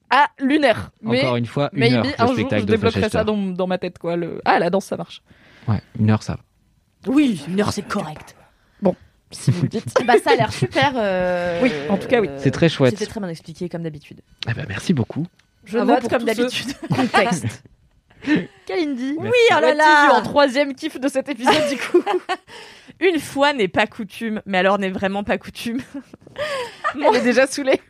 Ah, lunaire. Mais Encore une fois, une maybe heure, un jour, spectacle je débloquerai ça dans, dans ma tête, quoi. Le... Ah, la danse, ça marche. Ouais, une heure, ça. va. Oui, une heure c'est correct. Bon, si vous le dites. [laughs] bah ça a l'air super. euh, Oui, en tout cas, oui. C'est très chouette. C'était très bien expliqué comme d'habitude. Eh ben, merci beaucoup. Je Bravo note comme d'habitude. Contexte. [laughs] [laughs] Kalindi. Oui, oh là là. en troisième kiff de cet épisode, du coup. [laughs] Une fois n'est pas coutume, mais alors n'est vraiment pas coutume. [laughs] Elle est déjà saoulée.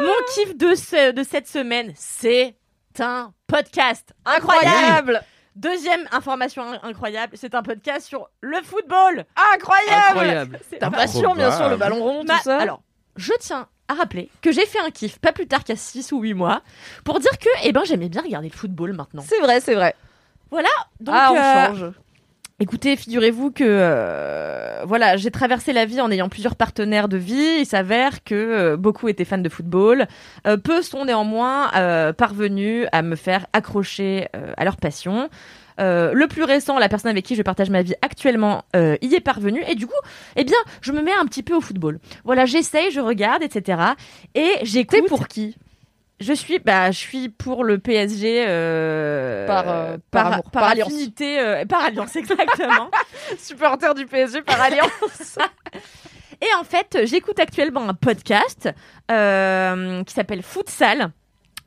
Mon kiff de, ce- de cette semaine, c'est un podcast incroyable. Deuxième information in- incroyable, c'est un podcast sur le football. Incroyable. Incroyable. C'est Ta passion, bien sûr, le ballon rond, tout Ma- ça. Alors, je tiens à rappeler que j'ai fait un kiff pas plus tard qu'à 6 ou 8 mois pour dire que eh ben j'aimais bien regarder le football maintenant. C'est vrai, c'est vrai. Voilà, donc ah, on euh, change. Écoutez, figurez-vous que euh, voilà, j'ai traversé la vie en ayant plusieurs partenaires de vie. Il s'avère que euh, beaucoup étaient fans de football. Euh, peu sont néanmoins parvenus à me faire accrocher à leur passion. Euh, le plus récent, la personne avec qui je partage ma vie actuellement, euh, y est parvenu. Et du coup, eh bien, je me mets un petit peu au football. Voilà, j'essaye, je regarde, etc. Et j'écoute. pour qui? Je suis, bah, je suis pour le PSG euh, Par, euh, par amour, par alliance. affinité, euh, par alliance [laughs] exactement. Supporter du PSG par alliance. [laughs] Et en fait, j'écoute actuellement un podcast qui s'appelle Futsal.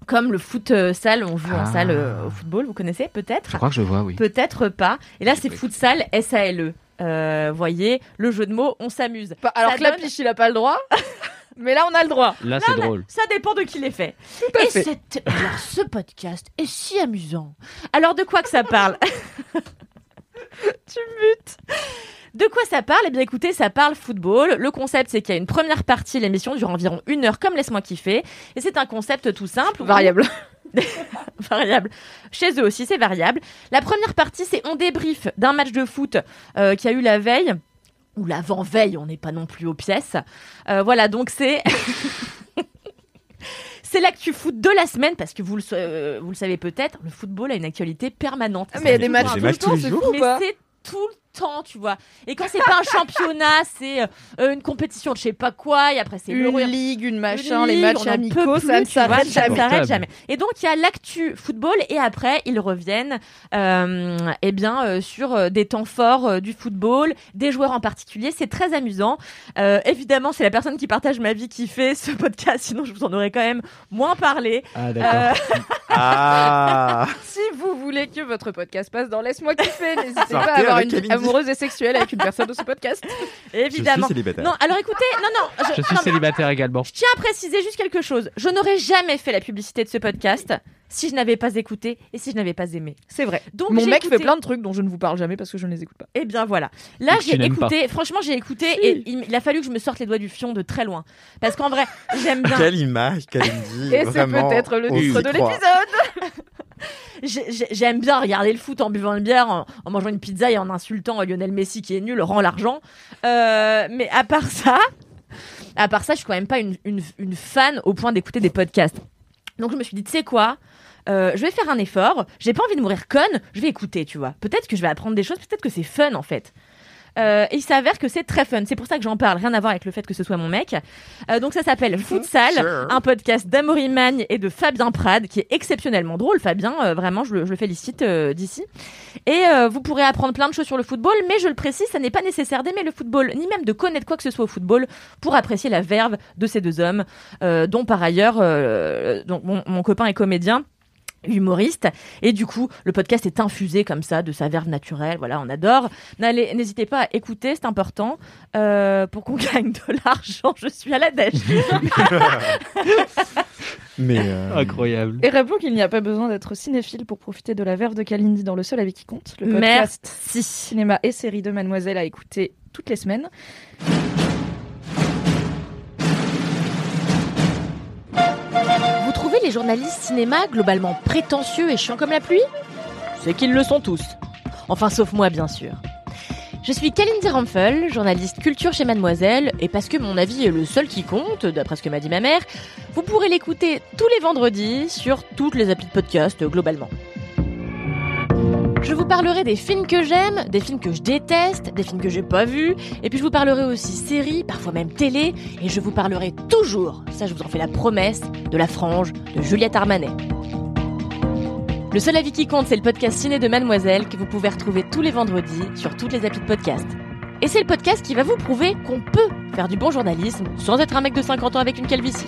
Comme le foot euh, salle, on joue en Ah. salle euh, au football, vous connaissez peut-être Je crois que je vois, oui. Peut-être pas. Et là, c'est futsal S-A-L-E. Euh, voyez, le jeu de mots, on s'amuse. Bah, alors Ça que la piche, il a pas le droit. [laughs] Mais là, on a le droit. Là, c'est drôle. Ça dépend de qui les fait. à Et fait. cette- alors, ce podcast est si amusant. Alors, de quoi que ça parle? [laughs] [laughs] Tu mutes. De quoi ça parle? Eh bien, écoutez, ça parle football. Le concept, c'est qu'il y a une première partie, l'émission dure environ une heure, comme Laisse-moi kiffer. Et c'est un concept tout simple. Variable. [laughs] variable. Chez eux aussi, c'est variable. La première partie, c'est on débrief d'un match de foot euh, qui a eu la veille. Ou l'avant-veille, on n'est pas non plus aux pièces. Euh, voilà, donc c'est... [laughs] C'est l'actu foot de la semaine parce que vous le, euh, vous le savez peut-être, le football a une actualité permanente. Ah, mais il y a des matchs toujours tout le temps, c'est fou ou Mais pas c'est tout le temps, tu vois. Et quand c'est pas un championnat, [laughs] c'est euh, une compétition de je sais pas quoi, et après c'est Une l'Euro. ligue, une Une machin, les ligue, matchs amicaux, ça ne s'arrête jamais. s'arrête. Et donc il y a l'actu football et après ils reviennent euh, eh bien euh, sur euh, des temps forts euh, du football, des joueurs en particulier. C'est très amusant. Euh, évidemment, c'est la personne qui partage ma vie qui fait ce podcast, sinon je vous en aurais quand même moins parlé. Ah, Euh, [laughs] Ah [laughs] Si vous voulez que votre podcast passe dans Laisse-moi kiffer, n'hésitez pas à avoir une. Amoureuse et sexuelle avec une personne de ce podcast. évidemment. célibataire. Non, alors écoutez, non, non, Je suis non, mais- célibataire également. Je tiens à préciser juste quelque chose. Je n'aurais jamais fait la publicité de ce podcast si je n'avais pas écouté et si je n'avais pas aimé. C'est vrai. Donc Mon mec écouté- fait plein de trucs dont je ne vous parle jamais parce que je ne les écoute pas. Eh bien voilà. Là j'ai écouté, franchement j'ai écouté et il, il a fallu que je me sorte les doigts du fion de très loin. Parce qu'en vrai, j'aime bien. [laughs] Quelle image, Kalindi. Et c'est vraiment, peut-être le titre de l'épisode. J'ai- j'ai- J'aime bien regarder le foot en buvant une bière, en, mangeant une pizza et en insultant Lionel Messi qui est nul, rend l'argent. Euh, mais à part [laughs] ça, à part ça, je suis quand même pas une fan au point d'écouter des podcasts. Donc je me suis dit, tu sais quoi Euh, je vais faire un effort. J'ai pas envie de mourir conne. Je vais écouter, tu vois. Peut-être que je vais apprendre des choses. Peut-être que c'est fun en fait. Euh, et il s'avère que c'est très fun. C'est pour ça que j'en parle. Rien à voir avec le fait que ce soit mon mec. Euh, donc ça s'appelle Futsal, Sure. un podcast d'Amaury Magne et de Fabien Prade, qui est exceptionnellement drôle. Fabien, euh, vraiment, je le, je le félicite d'ici. Et vous pourrez apprendre plein de choses sur le football, mais je le précise, ça n'est pas nécessaire d'aimer le football, ni même de connaître quoi que ce soit au football pour apprécier la verve de ces deux hommes, dont par ailleurs, donc mon, mon copain est comédien humoriste et du coup le podcast est infusé comme ça de sa verve naturelle voilà on adore N'allez- n'hésitez pas à écouter c'est important euh, pour qu'on [laughs] gagne de l'argent je suis à la dèche [laughs] Mais euh, Incroyable. Et rappelons qu'il n'y a pas besoin d'être cinéphile pour profiter de la verve de Kalindi dans Le Seul avec qui compte, le podcast Merci. cinéma et série de Mademoiselle à écouter toutes les semaines. Les journalistes cinéma globalement prétentieux et chiants comme la pluie C'est qu'ils le sont tous. Enfin, sauf moi, bien sûr. Je suis Kalindi Ramphel, journaliste culture chez Mademoiselle, et parce que mon avis est le seul qui compte, d'après ce que m'a dit ma mère, vous pourrez l'écouter tous les vendredis sur toutes les applis de podcast, globalement. Je vous parlerai des films que j'aime, des films que je déteste, des films que j'ai pas vus, et puis je vous parlerai aussi séries, parfois même télé, et je vous parlerai toujours, ça je vous en fais la promesse, de la frange de Juliette Armanet. Le seul avis qui compte, c'est le podcast ciné de Mademoiselle que vous pouvez retrouver tous les vendredis sur toutes les applis de podcast. Et c'est le podcast qui va vous prouver qu'on peut faire du bon journalisme sans être un mec de 50 ans avec une calvitie.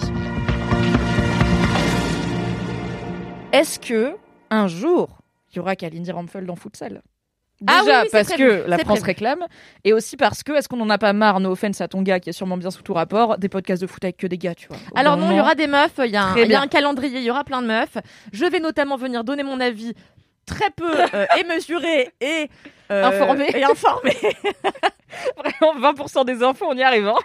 Est-ce que un jour il y aura Kalindi Ramphel dans Futsal Ah Déjà oui, oui, parce prévu, que la France prévu. réclame, et aussi parce que est-ce qu'on en a pas marre, no offense à ton gars qui est sûrement bien sous tout rapport, des podcasts de foot avec que des gars, tu vois. Alors non, il y aura des meufs, il y, a un- y a un calendrier, il y aura plein de meufs. Je vais notamment venir donner mon avis très peu euh, et mesuré et euh, Informé. et informé. [laughs] Vraiment, 20% des infos, on y arrive. Hein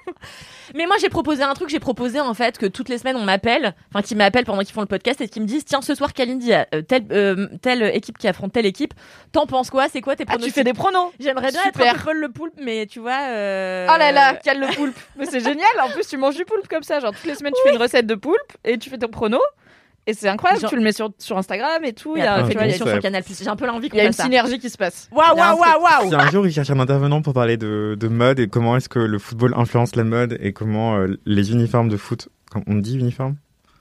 Mais moi, j'ai proposé un truc. J'ai proposé en fait que toutes les semaines, on m'appelle, enfin, qu'ils m'appellent pendant qu'ils font le podcast et qu'ils me disent tiens, ce soir, Kalindi, euh, telle, euh, telle équipe qui affronte telle équipe. T'en penses quoi? C'est quoi tes Ah, tu fais des pronos J'aimerais bien Super. être un peu le poulpe, mais tu vois. Oh là là, cale le poulpe. Mais c'est génial. En plus, tu manges du poulpe comme ça. Genre, toutes les semaines, tu fais une recette de poulpe et tu fais ton prono. Et c'est incroyable. Genre- Tu le mets sur, sur Instagram et tout. Il y a, une émission sur Canal J'ai un peu l'envie qu'on il y a une ça. synergie qui se passe. Waouh, Il y a un waouh, waouh, waouh Si un jour il cherche un intervenant pour parler de, de mode et comment est-ce que le football influence la mode et comment euh, les uniformes de foot, on dit uniforme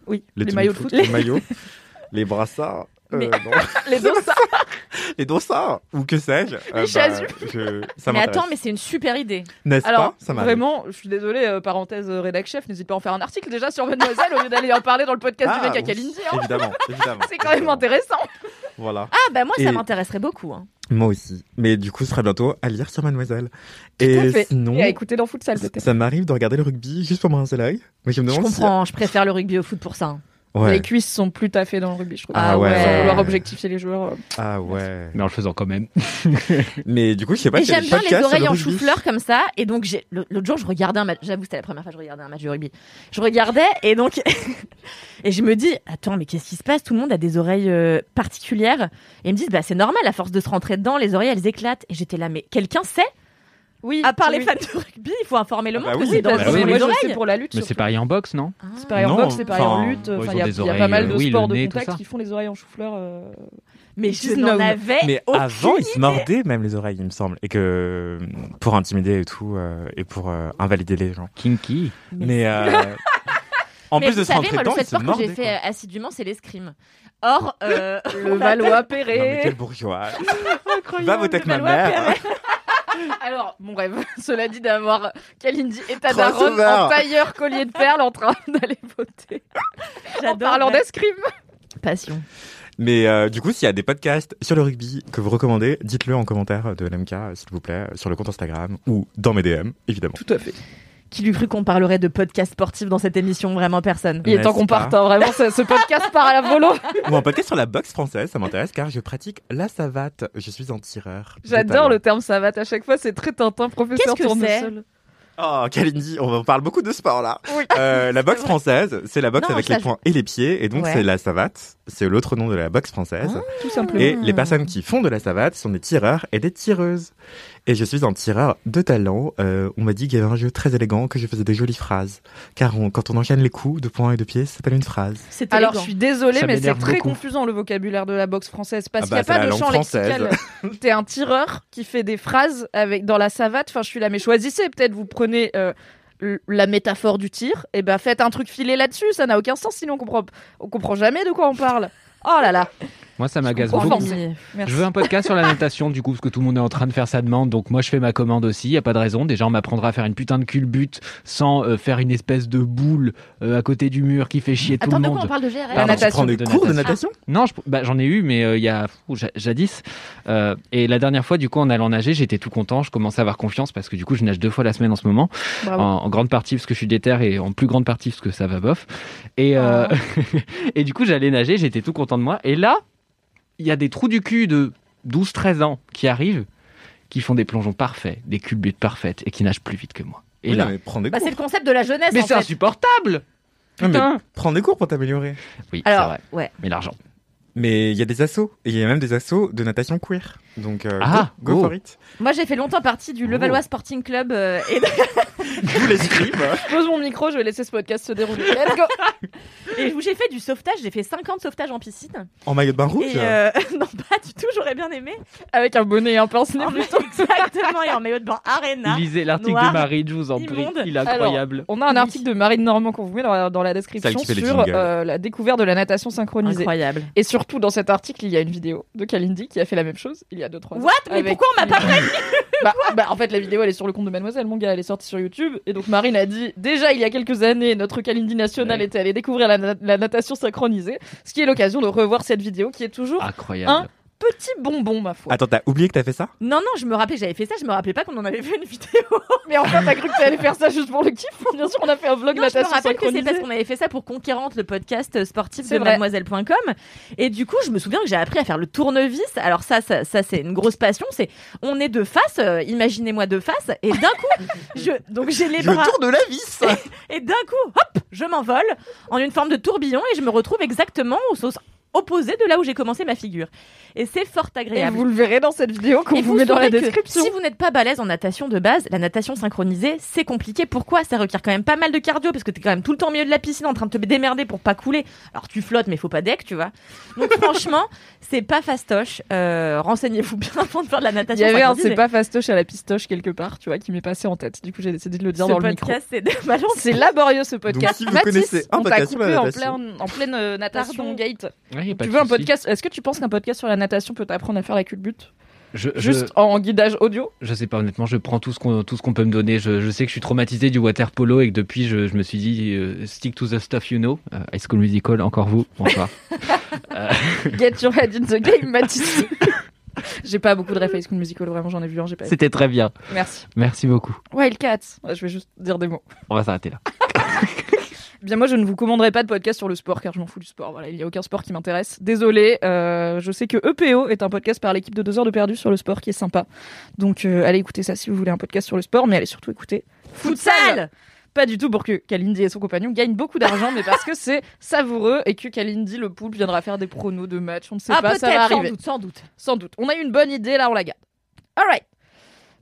Oui, les, maillots de foot. les maillots, [laughs] les brassards, Mais- non. [laughs] les dossards. [laughs] les dossards ou que sais-je. Les chasubles. je- ça mais attends, mais c'est une super idée. N'est-ce Alors, pas? Ça vraiment, je suis désolée, euh, parenthèse euh, rédac chef, n'hésite pas à en faire un article déjà sur Mademoiselle au lieu d'aller en parler dans le podcast Ah, du mec à Kalindi. hein. Évidemment, [laughs] évidemment. C'est quand même intéressant. Voilà. Ah, bah moi, ça m'intéresserait beaucoup. hein. Moi aussi. Mais du coup, ce sera bientôt à lire sur Mademoiselle. Tout Et fait. sinon, Et à écouter dans Futsal peut-être. ça m'arrive de regarder le rugby juste pour me rincer l'œil. Mais je me Je demande si- comprends, je préfère le rugby au foot pour ça. hein. Ouais. Les cuisses sont plus taffées dans le rugby, je trouve. Ah ouais. Sans vouloir objectifier les joueurs. euh. Ah ouais. Mais en le faisant quand même. [laughs] Mais du coup, je sais pas. J'aime bien les oreilles le en chou-fleur comme ça. Et donc, l'autre jour, je regardais un match. J'avoue, c'était la première fois que je regardais un match de rugby. Je regardais et donc, [laughs] et je me dis, attends, mais qu'est-ce qui se passe? Tout le monde a des oreilles euh, particulières. Et ils me disent, bah, c'est normal, à force de se rentrer dedans, les oreilles, elles éclatent. Et j'étais là, mais quelqu'un sait? Oui. À part les fans de rugby, il faut informer le Ah monde bah que oui, c'est bah pour les oreilles. la lutte. Mais c'est pareil en boxe, non C'est pareil en boxe, c'est pareil en lutte. il y, a- pas mal euh, de sports de contact qui font les oreilles en chou-fleur. euh, Mais je n'en avais Mais aucune avant, ils se mordaient même les oreilles, il me semble, et que pour intimider et tout, euh, et pour euh, invalider les gens. Kinky. Mais euh, en Mais plus vous de se savez, rentrer moi, le dedans, seul sport que j'ai fait quoi. euh, assidûment, c'est l'escrime. Or, euh, [laughs] Le Valois [laughs] appelle- Non, mais Perret. quel bourgeois. Va voter avec ma mère. Alors, mon rêve, [laughs] cela dit d'avoir Kalindi et ta Trop daronne sauveur. en tailleur collier de perles en train [laughs] d'aller voter. En J'adore. parlant ouais. d'escrime. Passion. Mais euh, du coup, s'il y a des podcasts sur le rugby que vous recommandez, dites-le en commentaire de l'MK, s'il vous plaît, sur le compte Instagram ou dans mes DM, évidemment. Tout à fait. Qui lui cru qu'on parlerait de podcast sportif dans cette émission Vraiment personne. Il est temps qu'on parte, hein, vraiment, ce, ce podcast part à la volo. [laughs] Ou un podcast sur la boxe française, ça m'intéresse car je pratique la savate. Je suis un tireur. J'adore le terme savate, à chaque fois c'est très Tintin, professeur Qu'est-ce que tournesol. Oh, Kalindi, on parle beaucoup de sport là. Oui. Euh, la boxe [laughs] française, c'est la boxe Non, avec les poings et les pieds, et donc Ouais. c'est la savate. C'est l'autre nom de la boxe française. Tout simplement. Et les personnes qui font de la savate sont des tireurs et des tireuses. Et je suis un tireur de talent. Euh, on m'a dit qu'il y avait un jeu très élégant, que je faisais des jolies phrases. Car on- quand on enchaîne les coups de poing et de pied, ça s'appelle une phrase. C'est Alors, élégant. je suis désolée, Ça mais c'est très beaucoup. confusant le vocabulaire de la boxe française parce Ah qu'il n'y bah, a c'est pas la de champ lexical. [laughs] T'es un tireur qui fait des phrases avec dans la savate. Enfin, je suis là, mais choisissez. Peut-être vous prenez euh, la métaphore du tir. Et ben, faites un truc filé là-dessus. Ça n'a aucun sens. Sinon, on comprend, on comprend jamais de quoi on parle. Oh là là. Moi, ça m'agace beaucoup. Je veux un podcast sur la natation, du coup, parce que tout le monde est en train de faire sa demande. Donc, moi, je fais ma commande aussi. Y a pas de raison. Déjà, on m'apprendra à faire une putain de culbute sans euh, faire une espèce de boule euh, à côté du mur qui fait chier tout Attends, le de monde. quoi on parle de GRL La Pardon, natation. Tu prends des de cours de natation? natation Non, je- bah, j'en ai eu, mais euh, il y a jadis. Euh, et la dernière fois, du coup, en allant nager, j'étais tout content. Je commençais à avoir confiance parce que du coup, je nage deux fois la semaine en ce moment. Bravo. En, en grande partie parce que je suis déter et en plus grande partie parce que ça va bof. Et, euh, [laughs] et du coup, j'allais nager, j'étais tout content de moi. Et là, il y a des trous du cul de 12-13 ans qui arrivent, qui font des plongeons parfaits, des culbutes parfaites et qui nagent plus vite que moi. Et Oui, là, non, mais prends des Bah, cours. c'est le concept de la jeunesse. mais c'est insupportable Non, mais Putain. prends des cours pour t'améliorer. Oui, c'est Alors, vrai. ouais. Mais l'argent. Mais il y a des assos. Et il y a même des assos de natation queer. Donc, euh, Ah, go, go oh. for it. Moi, j'ai fait longtemps partie du Levallois Sporting Club euh, et, [laughs] Vous les. Je [laughs] pose mon micro. Je vais laisser ce podcast se dérouler. Let's go. [laughs] et où j'ai fait du sauvetage. J'ai fait 50 sauvetages en piscine. En maillot de bain rouge. Et euh, non, pas du tout. J'aurais bien aimé. Avec un bonnet et un pince-nez. Exactement. Et en maillot de bain Arena. Lisez l'article de Marine, je vous en prie. Il est incroyable. On a un article de Marine Normand qu'on vous met dans la, dans la description sur euh, la découverte de la natation synchronisée. Incroyable. Et surtout, dans cet article, il y a une vidéo de Kalindi qui a fait la même chose il y a 2-3 ans. What? Mais Avec- pourquoi on m'a pas prévenu? [laughs] Bah, bah, En fait, la vidéo, elle est sur le compte de Mademoiselle, mon gars, elle est sortie sur YouTube. Et donc, Marine a dit déjà, il y a quelques années, notre Kalindi national Ouais. était allé découvrir la, na- la natation synchronisée. Ce qui est l'occasion de revoir cette vidéo qui est toujours Incroyable. un petit bonbon, ma foi. Attends, t'as oublié que t'as fait ça Non, non, je me rappelais que j'avais fait ça, je me rappelais pas qu'on en avait fait une vidéo. [laughs] Mais enfin, t'as cru que t'allais faire ça juste pour le kiff [laughs] Bien sûr, on a fait un vlog Non, je me natation rappelle que c'est parce qu'on avait fait ça pour Conquérante, le podcast sportif C'est de mademoiselle.com. Et du coup, je me souviens que j'ai appris à faire le tournevis. Alors ça, ça, ça c'est une grosse passion. C'est on est de face, euh, imaginez-moi de face, et d'un coup, [laughs] je donc j'ai les Je bras. tourne la vis Et d'un coup, hop, je m'envole en une forme de tourbillon et je me retrouve exactement au sens opposé de là où j'ai commencé ma figure. Et c'est fort Et agréable. vous le verrez dans cette vidéo qu'on Et vous met dans la description. Si vous n'êtes pas balèze en natation de base, la natation synchronisée, c'est compliqué. Pourquoi? Ça requiert quand même pas mal de cardio parce que t'es quand même tout le temps au milieu de la piscine en train de te démerder pour pas couler. Alors tu flottes, mais faut pas deck, tu vois. Donc [laughs] franchement, c'est pas fastoche. Euh, Renseignez-vous bien avant de faire de la Il natation y avait un c'est pas fastoche à la pistoche quelque part, tu vois, qui m'est passé en tête. Du coup, j'ai décidé de le dire Ce dans le micro. podcast, c'est de balance. C'est laborieux ce podcast. si vous Mathis, connaissez un on t'a coupé en, plein, en pleine euh, natation Pardon. gate. Ouais, y a pas Tu veux un podcast? Est-ce que tu penses qu'un podcast sur la natation peut t'apprendre à faire la culbute Je, je- Juste en guidage audio? Je sais pas honnêtement, je prends tout ce qu'on tout ce qu'on peut me donner. Je, je sais que je suis traumatisé du water polo et que depuis je, je me suis dit euh, stick to the stuff you know. Euh, High School Musical, encore vous, bonsoir. [laughs] Euh, [laughs] Get your head in the game, Mathis. [laughs] j'ai pas beaucoup de à High School Musical, vraiment, j'en ai vu un, j'ai pas. C'était très bien. Merci. Merci beaucoup. Wildcats. Je vais juste dire des mots. On va s'arrêter là. Bien, moi, je ne vous commanderai pas de podcast sur le sport car je m'en fous du sport. Voilà, il n'y a aucun sport qui m'intéresse. Désolé, euh, je sais que EPO est un podcast par l'équipe de 2 heures de perdu sur le sport qui est sympa. Donc, euh, allez écouter ça si vous voulez un podcast sur le sport, mais allez surtout écouter Futsal Pas du tout pour que Kalindi et son compagnon gagnent beaucoup d'argent, mais parce que [laughs] c'est savoureux et que Kalindi, le poulpe, viendra faire des pronos de matchs. On ne sait Ah, pas, ça va sans arriver. doute, sans doute. Sans doute. On a eu une bonne idée, là, on la garde. Alright.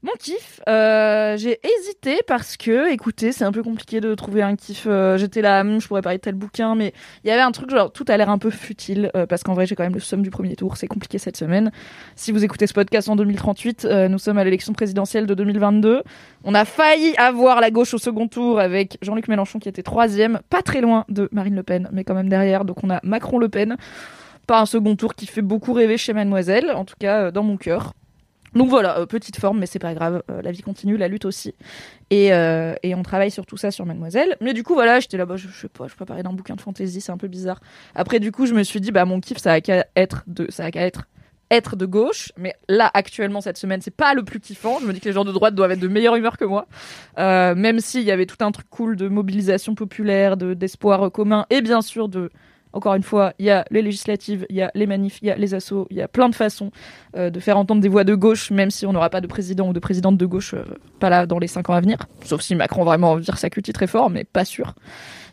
Mon kiff, euh, j'ai hésité parce que, écoutez, c'est un peu compliqué de trouver un kiff. euh, J'étais là, hum, je pourrais parler de tel bouquin, mais il y avait un truc genre tout a l'air un peu futile euh, parce qu'en vrai j'ai quand même le somme du premier tour. C'est compliqué cette semaine. Si vous écoutez ce podcast en 2038, euh, nous sommes à l'élection présidentielle de 2022. On a failli avoir la gauche au second tour avec Jean-Luc Mélenchon qui était troisième, pas très loin de Marine Le Pen, mais quand même derrière. Donc on a Macron-Le Pen. Pas un second tour qui fait beaucoup rêver chez Mademoiselle, en tout cas dans mon cœur. Donc voilà, euh, petite forme, mais c'est pas grave. euh, la vie continue, la lutte aussi. Et, euh, et on travaille sur tout ça sur Mademoiselle. Mais du coup, voilà, j'étais là, bah, je, je sais pas, je parler d'un bouquin de fantasy, c'est un peu bizarre. Après, du coup, je me suis dit, bah, mon kiff, ça a qu'à être de, ça a qu'à être être de gauche, mais là actuellement cette semaine c'est pas le plus kiffant. Je me dis que les gens de droite doivent être de meilleure humeur que moi, même s'il y avait tout un truc cool de mobilisation populaire, de d'espoir commun et bien sûr de encore une fois, il y a les législatives, il y a les manifs, il y a les assauts, il y a plein de façons euh, de faire entendre des voix de gauche, même si on n'aura pas de président ou de présidente de gauche, euh, pas là dans les cinq ans à venir. Sauf si Macron vraiment vire sa cutie très fort, mais pas sûr.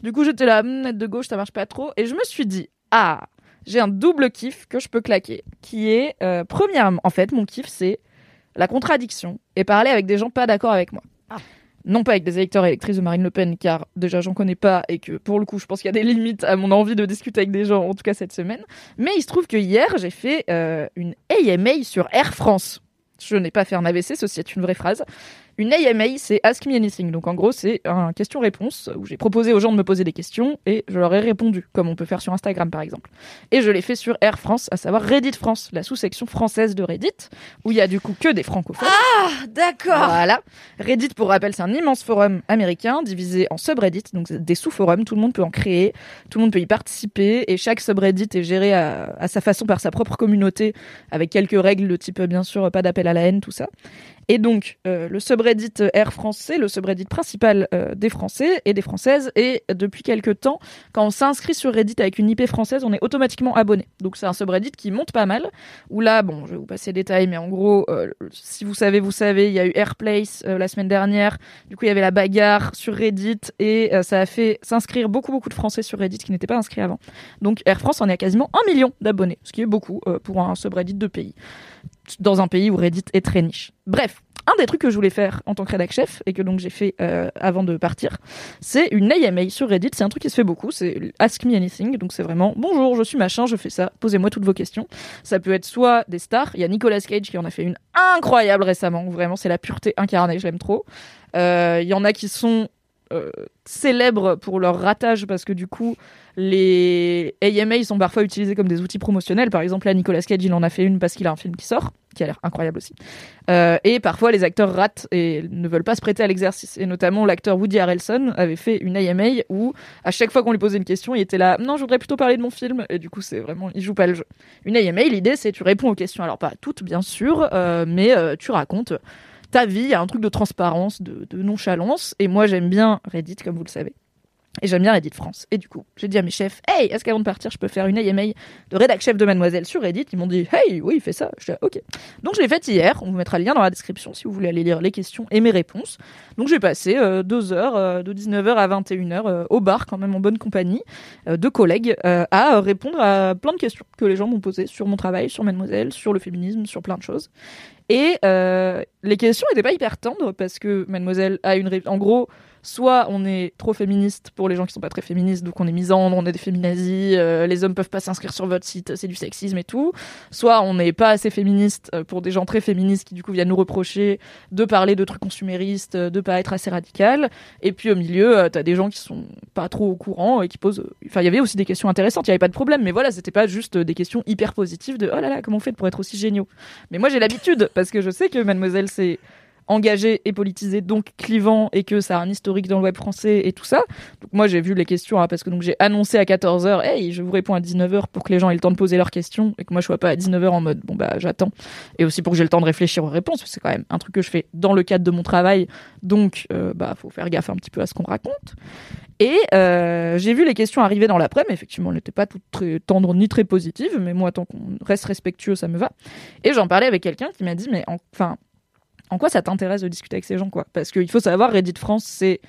Du coup, j'étais là, hum, être de gauche, ça marche pas trop. Et je me suis dit, ah, j'ai un double kiff que je peux claquer, qui est, euh, premièrement, en fait, mon kiff, c'est la contradiction et parler avec des gens pas d'accord avec moi. Non pas avec des électeurs et électrices de Marine Le Pen, car déjà j'en connais pas et que pour le coup je pense qu'il y a des limites à mon envie de discuter avec des gens, en tout cas cette semaine. Mais il se trouve que hier j'ai fait euh, une AMA sur Air France. Je n'ai pas fait un AVC, ceci est une vraie phrase. Une AMA, c'est Ask Me Anything. Donc en gros, c'est un question-réponse où j'ai proposé aux gens de me poser des questions et je leur ai répondu, comme on peut faire sur Instagram par exemple. Et je l'ai fait sur Air France, à savoir Reddit France, la sous-section française de Reddit, où il y a du coup que des francophones. Ah, d'accord. Voilà. Reddit, pour rappel, c'est un immense forum américain divisé en subreddits, donc des sous-forums. Tout le monde peut en créer, tout le monde peut y participer, et chaque subreddit est géré à, à sa façon par sa propre communauté, avec quelques règles de type, bien sûr, pas d'appel à la haine, tout ça. Et donc, euh, le subreddit Air France, c'est le subreddit principal euh, des Français et des Françaises. Et depuis quelques temps, quand on s'inscrit sur Reddit avec une IP française, on est automatiquement abonné. Donc, c'est un subreddit qui monte pas mal. Où là, bon, je vais vous passer les détails, mais en gros, euh, si vous savez, vous savez, il y a eu Airplace euh, la semaine dernière. Du coup, il y avait la bagarre sur Reddit et euh, ça a fait s'inscrire beaucoup, beaucoup de Français sur Reddit qui n'étaient pas inscrits avant. Donc, Air France en est à quasiment un million d'abonnés, ce qui est beaucoup euh, pour un subreddit de pays dans un pays où Reddit est très niche. Bref, un des trucs que je voulais faire en tant que rédac chef et que donc j'ai fait euh, avant de partir, c'est une AMA sur Reddit. C'est un truc qui se fait beaucoup. C'est Ask Me Anything. Donc c'est vraiment bonjour, je suis machin, je fais ça. Posez-moi toutes vos questions. Ça peut être soit des stars. Il y a Nicolas Cage qui en a fait une incroyable récemment. Vraiment, c'est la pureté incarnée. Je l'aime trop. Euh, Il y en a qui sont euh, célèbres pour leur ratage parce que du coup les, AMA sont parfois utilisés comme des outils promotionnels. Par exemple, là, Nicolas Cage, il en a fait une parce qu'il a un film qui sort, qui a l'air incroyable aussi. Euh, et parfois, les acteurs ratent et ne veulent pas se prêter à l'exercice. Et notamment, l'acteur Woody Harrelson avait fait une AMA où, à chaque fois qu'on lui posait une question, il était là, non, je voudrais plutôt parler de mon film. Et du coup, c'est vraiment, il joue pas le jeu. Une AMA, l'idée, c'est tu réponds aux questions. Alors, pas toutes, bien sûr, euh, mais tu racontes ta vie. Y a un truc de transparence, de, nonchalance. Et moi, j'aime bien Reddit, comme vous le savez. Et j'aime bien Reddit France. Et du coup, j'ai dit à mes chefs, hey, est-ce qu'avant de partir, je peux faire une AMA de rédac chef de Mademoiselle sur Reddit? Ils m'ont dit, hey, oui, fais ça. Je dis, ok. Donc je l'ai faite hier. On vous mettra le lien dans la description si vous voulez aller lire les questions et mes réponses. Donc j'ai passé euh, deux heures, euh, de 19h à 21h, euh, au bar, quand même en bonne compagnie, de collègues, à répondre à plein de questions que les gens m'ont posées sur mon travail, sur Mademoiselle, sur le féminisme, sur plein de choses. Et euh, les questions n'étaient pas hyper tendres parce que Mademoiselle a une... En gros, soit on est trop féministe pour les gens qui sont pas très féministes, donc on est misandre, on est des féminazis, euh, les hommes peuvent pas s'inscrire sur votre site, c'est du sexisme et tout. Soit on n'est pas assez féministe euh, pour des gens très féministes qui du coup viennent nous reprocher de parler de trucs consuméristes, de pas être assez radical. Et puis au milieu, euh, t'as des gens qui sont pas trop au courant et qui posent. Enfin, il y avait aussi des questions intéressantes, il y avait pas de problème, mais voilà, c'était pas juste des questions hyper positives de oh là là, comment vous faites pour être aussi géniaux? Mais moi j'ai l'habitude parce que je sais que Mademoiselle c'est engagé et politisé, donc clivant, et que ça a un historique dans le web français et tout ça. Donc moi j'ai vu les questions, hein, parce que j'ai annoncé à 14h, hey, je vous réponds à 19h pour que les gens aient le temps de poser leurs questions, et que moi je sois pas à 19h en mode, bon bah j'attends. Et aussi pour que j'ai le temps de réfléchir aux réponses, parce que c'est quand même un truc que je fais dans le cadre de mon travail, donc euh, bah faut faire gaffe un petit peu à ce qu'on raconte. Et euh, j'ai vu les questions arriver dans l'après-midi, effectivement elles n'étaient pas toutes très tendres ni très positives, mais moi tant qu'on reste respectueux ça me va. Et j'en parlais avec quelqu'un qui m'a dit, mais enfin en quoi ça t'intéresse de discuter avec ces gens quoi? Parce qu'il faut savoir, Reddit France, c'est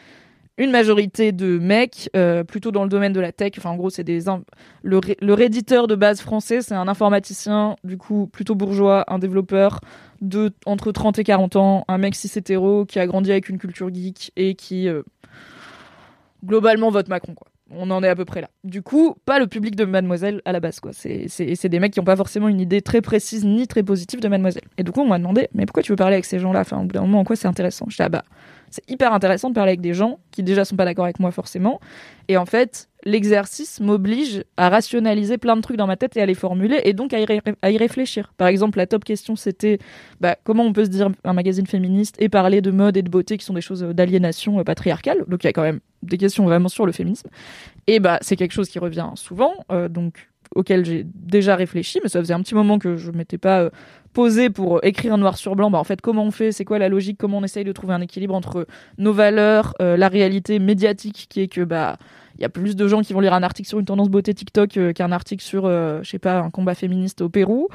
une majorité de mecs, euh, plutôt dans le domaine de la tech. Enfin, en gros, c'est des le, ré- le redditeur de base français, c'est un informaticien, du coup plutôt bourgeois, un développeur de entre 30 et 40 ans, un mec cis hétéro qui a grandi avec une culture geek et qui euh, globalement vote Macron quoi. On en est à peu près là. Du coup, pas le public de Mademoiselle à la base, quoi. C'est, des mecs qui n'ont pas forcément une idée très précise ni très positive de Mademoiselle. Et du coup, on m'a demandé, mais pourquoi tu veux parler avec ces gens-là? Enfin, au bout d'un moment, en quoi c'est intéressant? Je ah bah, c'est hyper intéressant de parler avec des gens qui déjà sont pas d'accord avec moi forcément. Et en fait, l'exercice m'oblige à rationaliser plein de trucs dans ma tête et à les formuler et donc à y, réfléchir. Par exemple, la top question c'était bah, comment on peut se dire un magazine féministe et parler de mode et de beauté qui sont des choses d'aliénation euh, patriarcale. Donc il y a quand même des questions vraiment sur le féminisme. Et bah c'est quelque chose qui revient souvent, euh, donc auquel j'ai déjà réfléchi, mais ça faisait un petit moment que je m'étais pas euh, posé pour euh, écrire noir sur blanc. Bah en fait comment on fait, c'est quoi la logique, comment on essaye de trouver un équilibre entre nos valeurs, euh, la réalité médiatique qui est que bah il y a plus de gens qui vont lire un article sur une tendance beauté TikTok euh, qu'un article sur, euh, je sais pas, un combat féministe au Pérou.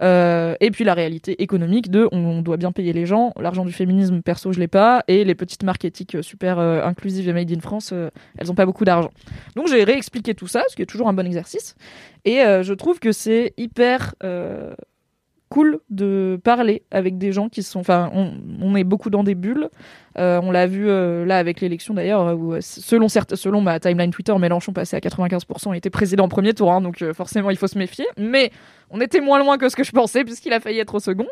Euh, et puis la réalité économique de, on, doit bien payer les gens. L'argent du féminisme, perso, je l'ai pas. Et les petites marques éthiques super inclusives et made in France, elles ont pas beaucoup d'argent. Donc j'ai réexpliqué tout ça, ce qui est toujours un bon exercice. Et je trouve que c'est hyper cool de parler avec des gens qui sont. Enfin, on, on est beaucoup dans des bulles. Euh, on l'a vu euh, là avec l'élection d'ailleurs, où euh, selon, certes, selon ma timeline Twitter, Mélenchon passait à 95% et était président au premier tour, hein, donc forcément il faut se méfier. Mais on était moins loin que ce que je pensais puisqu'il a failli être au second.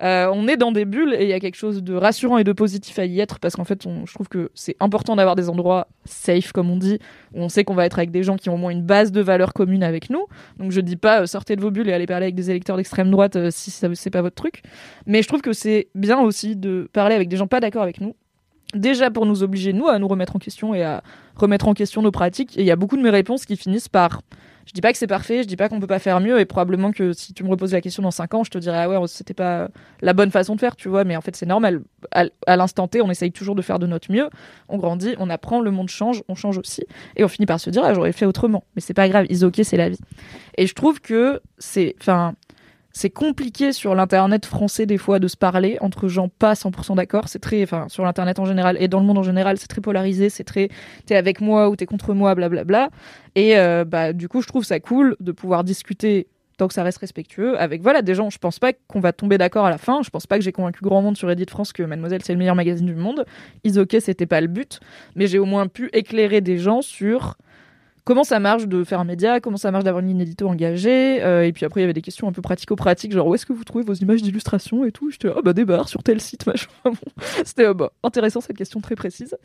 On est dans des bulles et il y a quelque chose de rassurant et de positif à y être parce qu'en fait, je trouve que c'est important d'avoir des endroits safe, comme on dit, où on sait qu'on va être avec des gens qui ont au moins une base de valeurs communes avec nous. Donc je dis pas sortez de vos bulles et allez parler avec des électeurs d'extrême droite si ça c'est pas votre truc. Mais je trouve que c'est bien aussi de parler avec des gens pas d'accord avec nous. Déjà pour nous obliger, nous, à nous remettre en question et à remettre en question nos pratiques. Et il y a beaucoup de mes réponses qui finissent par je dis pas que c'est parfait, je dis pas qu'on peut pas faire mieux, et probablement que si tu me reposes la question dans 5 ans, je te dirais ah ouais, c'était pas la bonne façon de faire, tu vois, mais en fait c'est normal. À, l'instant T, on essaye toujours de faire de notre mieux, on grandit, on apprend, le monde change, on change aussi, et on finit par se dire ah j'aurais fait autrement, mais c'est pas grave, is c'est la vie. Et je trouve que c'est, enfin, c'est compliqué sur l'internet français des fois de se parler entre gens pas 100% d'accord. C'est très, enfin, sur l'internet en général et dans le monde en général, c'est très polarisé. C'est très, t'es avec moi ou t'es contre moi, blablabla. Et euh, bah, du coup, je trouve ça cool de pouvoir discuter tant que ça reste respectueux avec voilà des gens. Je pense pas qu'on va tomber d'accord à la fin. Je pense pas que j'ai convaincu grand monde sur Reddit France que Mademoiselle c'est le meilleur magazine du monde. Is ok, c'était pas le but, mais j'ai au moins pu éclairer des gens sur comment ça marche de faire un média, comment ça marche d'avoir une ligne édito engagée. euh, et puis après, il y avait des questions un peu pratico-pratiques, genre où est-ce que vous trouvez vos images d'illustration et tout. J'étais, ah bah des barres sur tel site, [laughs] machin. C'était euh, bah, intéressant cette question très précise.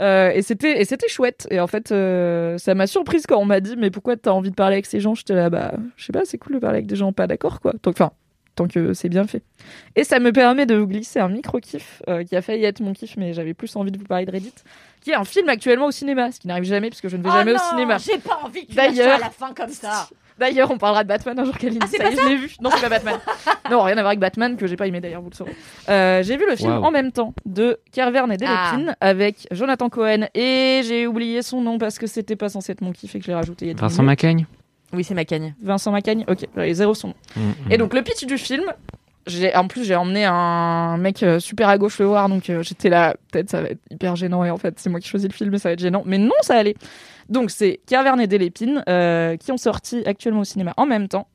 Euh, et c'était et c'était chouette. Et en fait, ça m'a surprise quand on m'a dit, mais pourquoi t'as envie de parler avec ces gens? J'étais là, bah, je sais pas, c'est cool de parler avec des gens pas d'accord, quoi. Donc, enfin, tant que c'est bien fait. Et ça me permet de vous glisser un micro-kiff euh, qui a failli être mon kiff, mais j'avais plus envie de vous parler de Reddit, qui est un film actuellement au cinéma, ce qui n'arrive jamais puisque je ne vais Oh jamais non, au cinéma. J'ai pas envie que tu à la fin comme ça. [laughs] D'ailleurs, on parlera de Batman un jour, Kaline. Ah, c'est ça pas y est, ça je l'ai vu. Non, c'est pas Batman. [laughs] non, rien à voir avec Batman, que j'ai pas aimé d'ailleurs, vous le saurez. Euh, j'ai vu le film en même temps de Kervern et Delépine avec Jonathan Cohen et j'ai oublié son nom parce que c'était pas censé être mon kiff et que je l'ai rajouté il y a Vincent minutes. Oui, c'est Macagne. Vincent Macaigne Ok, j'avais zéro son nom. Mm, Et donc, le pitch du film, j'ai en plus j'ai emmené un mec euh, super à gauche le voir donc euh, j'étais là peut-être ça va être hyper gênant et en fait c'est moi qui choisis le film mais ça va être gênant mais non ça allait donc c'est Kervern et Delépine euh, qui ont sorti actuellement au cinéma en même temps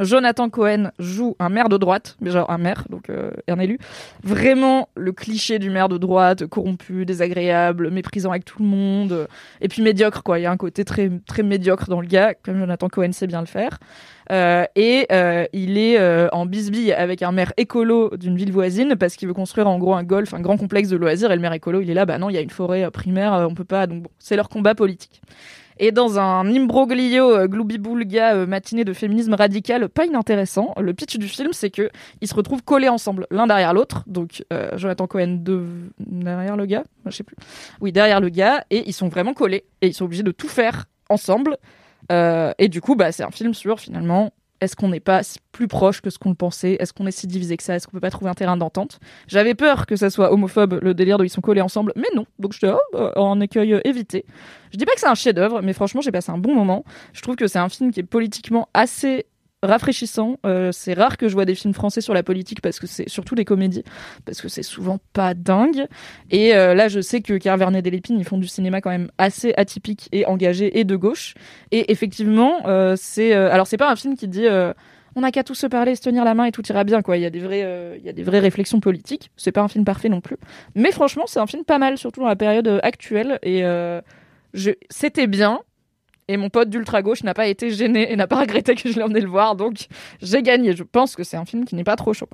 Jonathan Cohen joue un maire de droite, mais genre un maire, donc euh, un élu. Vraiment le cliché du maire de droite, corrompu, désagréable, méprisant avec tout le monde, et puis médiocre quoi. Il y a un côté très très médiocre dans le gars, comme Jonathan Cohen sait bien le faire. Euh, et euh, il est euh, en bisbille avec un maire écolo d'une ville voisine parce qu'il veut construire en gros un golf, un grand complexe de loisirs. Et le maire écolo, il est là, bah non, il y a une forêt euh, primaire, euh, on peut pas. Donc bon, c'est leur combat politique. Et dans un imbroglio euh, gloubi-boulga euh, matinée de féminisme radical pas inintéressant, le pitch du film, c'est que ils se retrouvent collés ensemble, l'un derrière l'autre. Donc euh, Jonathan Cohen de... derrière le gars, je sais plus. Oui, derrière le gars, et ils sont vraiment collés et ils sont obligés de tout faire ensemble. Et du coup, bah, c'est un film sur finalement. Est-ce qu'on n'est pas plus proche que ce qu'on le pensait? Est-ce qu'on est si divisé que ça? Est-ce qu'on peut pas trouver un terrain d'entente? J'avais peur que ça soit homophobe, le délire de ils sont collés ensemble, mais non. Donc je oh, bah, en écueil euh, évité. Je dis pas que c'est un chef-d'œuvre, mais franchement, j'ai passé un bon moment. Je trouve que c'est un film qui est politiquement assez rafraîchissant. Euh, c'est rare que je vois des films français sur la politique parce que c'est surtout des comédies, parce que c'est souvent pas dingue. Et euh, là, je sais que Carvernet et Delépine, ils font du cinéma quand même assez atypique et engagé et de gauche. Et effectivement, euh, c'est euh, alors c'est pas un film qui dit on n'a qu'à tous se parler, se tenir la main et tout ira bien quoi. Il y a des vrais, il y a des vraies réflexions politiques. C'est pas un film parfait non plus, mais franchement, c'est un film pas mal, surtout dans la période actuelle. Et je... c'était bien. Et mon pote d'ultra gauche n'a pas été gêné et n'a pas regretté que je l'ai emmené le voir. Donc j'ai gagné. Je pense que c'est un film qui n'est pas trop chaud.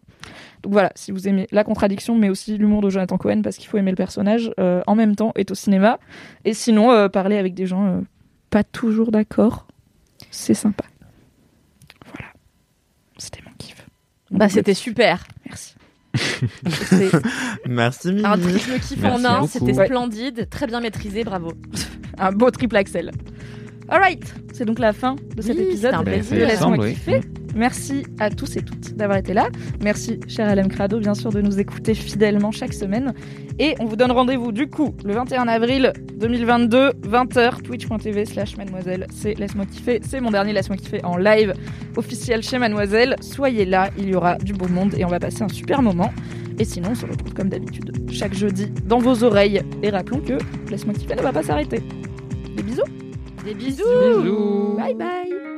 Donc voilà, si vous aimez la contradiction, mais aussi l'humour de Jonathan Cohen, parce qu'il faut aimer le personnage, euh, en même temps est au cinéma. Et sinon, euh, parler avec des gens euh, pas toujours d'accord, c'est sympa. Voilà. C'était mon kiff. Bah, c'était super. Merci. [laughs] Merci Mimi. Un triple kiff en Merci un, c'était splendide, très bien maîtrisé, bravo. Un beau triple axel. Alright, c'est donc la fin de cet Oui, épisode un de plaisir. Laisse-moi Semble, oui. kiffer. Merci à tous et toutes d'avoir été là. Merci, cher LM Crado, bien sûr, de nous écouter fidèlement chaque semaine. Et on vous donne rendez-vous du coup le 21 avril 2022, 20h, twitch.tv slash mademoiselle. C'est Laisse-moi kiffer. C'est mon dernier Laisse-moi kiffer en live officiel chez mademoiselle. Soyez là, il y aura du beau monde et on va passer un super moment. Et sinon, on se retrouve comme d'habitude chaque jeudi dans vos oreilles. Et rappelons que Laisse-moi kiffer ne va pas s'arrêter. Des bisous Des bisous. Bisous. Bye bye